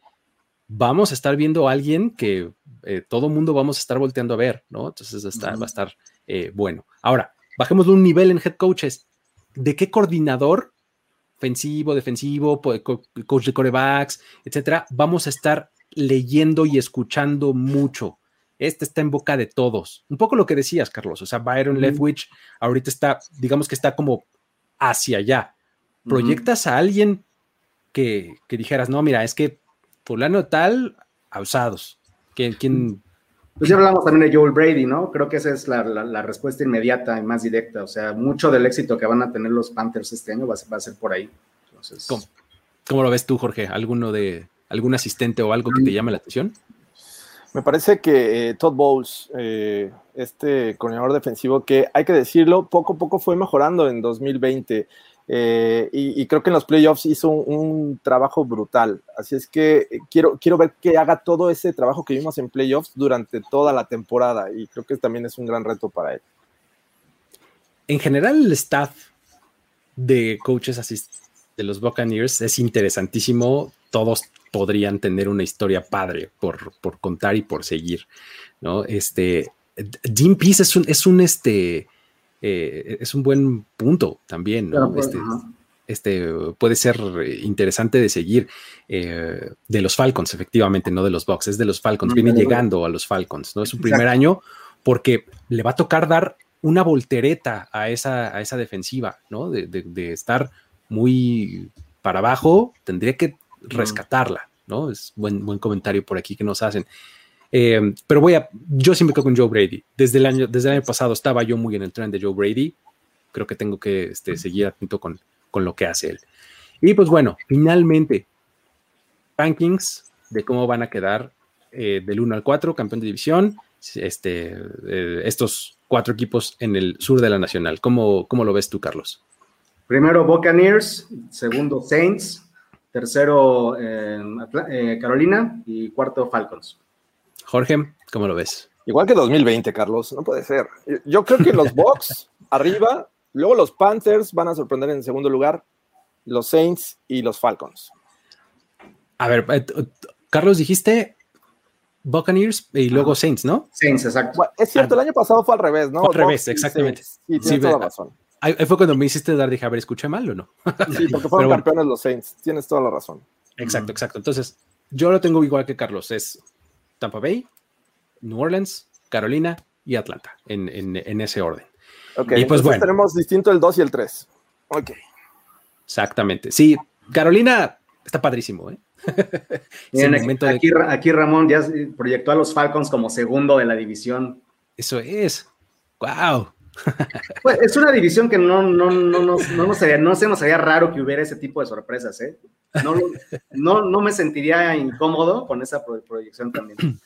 vamos a estar viendo a alguien que eh, todo mundo vamos a estar volteando a ver, ¿no? Entonces va a estar eh, bueno. Ahora, bajemos de un nivel en head coaches de qué coordinador ofensivo, defensivo, coach de corebacks, etcétera, vamos a estar leyendo y escuchando mucho. Este está en boca de todos. Un poco lo que decías, Carlos. O sea, Byron Leftwich ahorita está, digamos que está como hacia allá. Proyectas a alguien que, dijeras, no, mira, es que fulano tal, abusados. ¿Quién, quién pues ya hablamos también de Joel Brady, ¿no? Creo que esa es la, respuesta inmediata y más directa. O sea, mucho del éxito que van a tener los Panthers este año va a ser, por ahí. ¿Cómo, lo ves tú, Jorge? ¿Alguno de algún asistente o algo que te llame la atención? Me parece que eh, Todd Bowles, eh, este coordinador defensivo, que hay que decirlo, poco a poco fue mejorando en 2020. Eh, y, creo que en los playoffs hizo un, trabajo brutal. Así es que eh, quiero, quiero ver que haga todo ese trabajo que vimos en playoffs durante toda la temporada. Y creo que también es un gran reto para él. En general, el staff de coaches de los Buccaneers es interesantísimo. Todos podrían tener una historia padre por, por contar y por seguir. ¿no? Este, Dean Peace es un, es un este eh, es un buen punto también, ¿no? Pues, este, este, puede ser interesante de seguir eh, de los Falcons, efectivamente, no de los Bucks, es de los Falcons, viene llegando a los Falcons, ¿no? Es su primer año porque le va a tocar dar una voltereta a esa, a esa defensiva, ¿no? De, estar muy para abajo, tendría que rescatarla, ¿no? Es buen, buen comentario por aquí que nos hacen. Eh, pero voy a, yo siempre creo con Joe Brady. Desde el, año, desde el año pasado estaba yo muy en el tren de Joe Brady. Creo que tengo que este, seguir atento con, con lo que hace él. Y pues bueno, finalmente, rankings de cómo van a quedar eh, del 1 al 4, campeón de división, este, eh, estos cuatro equipos en el sur de la Nacional. ¿Cómo, cómo lo ves tú, Carlos? Primero Buccaneers, segundo Saints, tercero Carolina y cuarto Falcons. Jorge, ¿cómo lo ves? Igual que 2020, Carlos, no puede ser. Yo creo que los Bucks arriba, luego los Panthers van a sorprender en segundo lugar, los Saints y los Falcons. A ver, eh, Carlos, dijiste Buccaneers y luego Saints, ¿no? Saints, exacto. es cierto, el año pasado fue al revés, ¿no? al revés, exactamente. Sí, tienes toda la razón. Ahí fue cuando me hiciste dar, dije, a ver, ¿escuché mal o no? Sí, porque fueron campeones los Saints, tienes toda la razón. Exacto, exacto. Entonces, yo lo tengo igual que Carlos, es Tampa Bay, New Orleans, Carolina y Atlanta, en, ese orden. Ok, y pues bueno. Tenemos distinto el 2 y el 3. Ok. Exactamente. Sí, Carolina está padrísimo, ¿eh? aquí, Ramón ya proyectó a los Falcons como segundo de la división. Eso es. ¡Wow! Pues es una división que no, no, no, no, no, no se nos haría raro que hubiera ese tipo de sorpresas, ¿eh? No, no, no me sentiría incómodo con esa proyección también.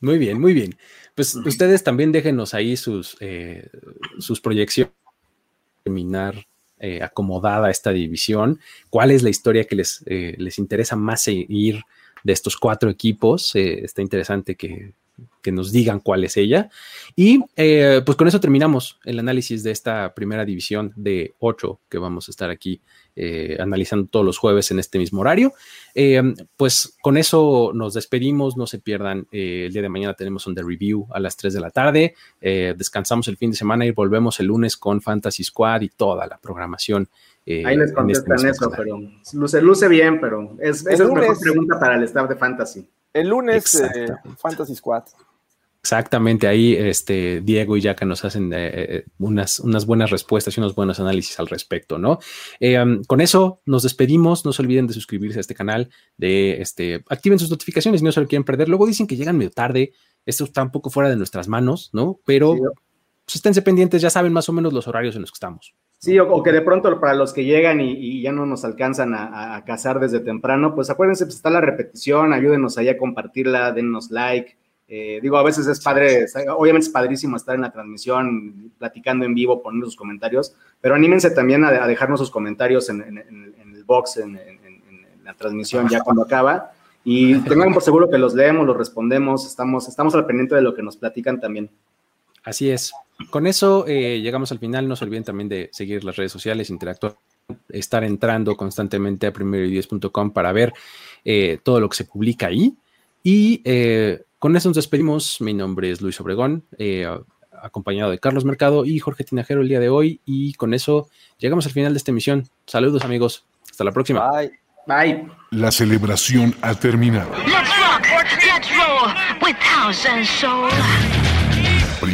Muy bien, muy bien. Pues ustedes también déjenos ahí sus, eh, sus proyecciones, terminar eh, acomodada esta división. ¿Cuál es la historia que les, eh, les interesa más seguir de estos cuatro equipos? está interesante que, que nos digan cuál es ella. Y eh, pues con eso terminamos el análisis de esta primera división de 8 que vamos a estar aquí eh, analizando todos los jueves en este mismo horario. Eh, pues con eso nos despedimos, no se pierdan, el día de mañana tenemos un The Review a las 3 de la tarde, descansamos el fin de semana y volvemos el lunes con Fantasy Squad y toda la programación. Ahí les este contestan eso, pero luce, luce bien, pero es, esa es mejor pregunta para el staff de Fantasy. El lunes, Fantasy Squad. Exactamente, ahí este, Diego y Yaka nos hacen eh, eh, unas, unas buenas respuestas y unos buenos análisis al respecto, ¿no? Eh, um, con eso nos despedimos, no se olviden de suscribirse a este canal, de este, activen sus notificaciones y no se lo quieren perder. Luego dicen que llegan medio tarde, esto está un poco fuera de nuestras manos, ¿no? Pero pues, esténse pendientes, ya saben más o menos los horarios en los que estamos. Sí, o, que de pronto para los que llegan y, ya no nos alcanzan a, cazar desde temprano, pues acuérdense, pues está la repetición, ayúdenos ahí a compartirla, dennos like eh, digo, a veces es padre, obviamente es padrísimo estar en la transmisión, platicando en vivo, poniendo sus comentarios, pero anímense también a, dejarnos sus comentarios en, el box, en, la transmisión ya cuando acaba. Y tengan por seguro que los leemos, los respondemos, estamos, estamos al pendiente de lo que nos platican también. Así es. Con eso eh, llegamos al final. No se olviden también de seguir las redes sociales, interactuar, estar entrando constantemente a primero10.com para ver eh, todo lo que se publica ahí. Y con eso nos despedimos. Mi nombre es Luis Obregón, eh, acompañado de Carlos Mercado y Jorge Tinajero el día de hoy. Y con eso llegamos al final de esta emisión. Saludos amigos. Hasta la próxima. Bye. Bye. La celebración ha terminado.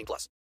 18 plus.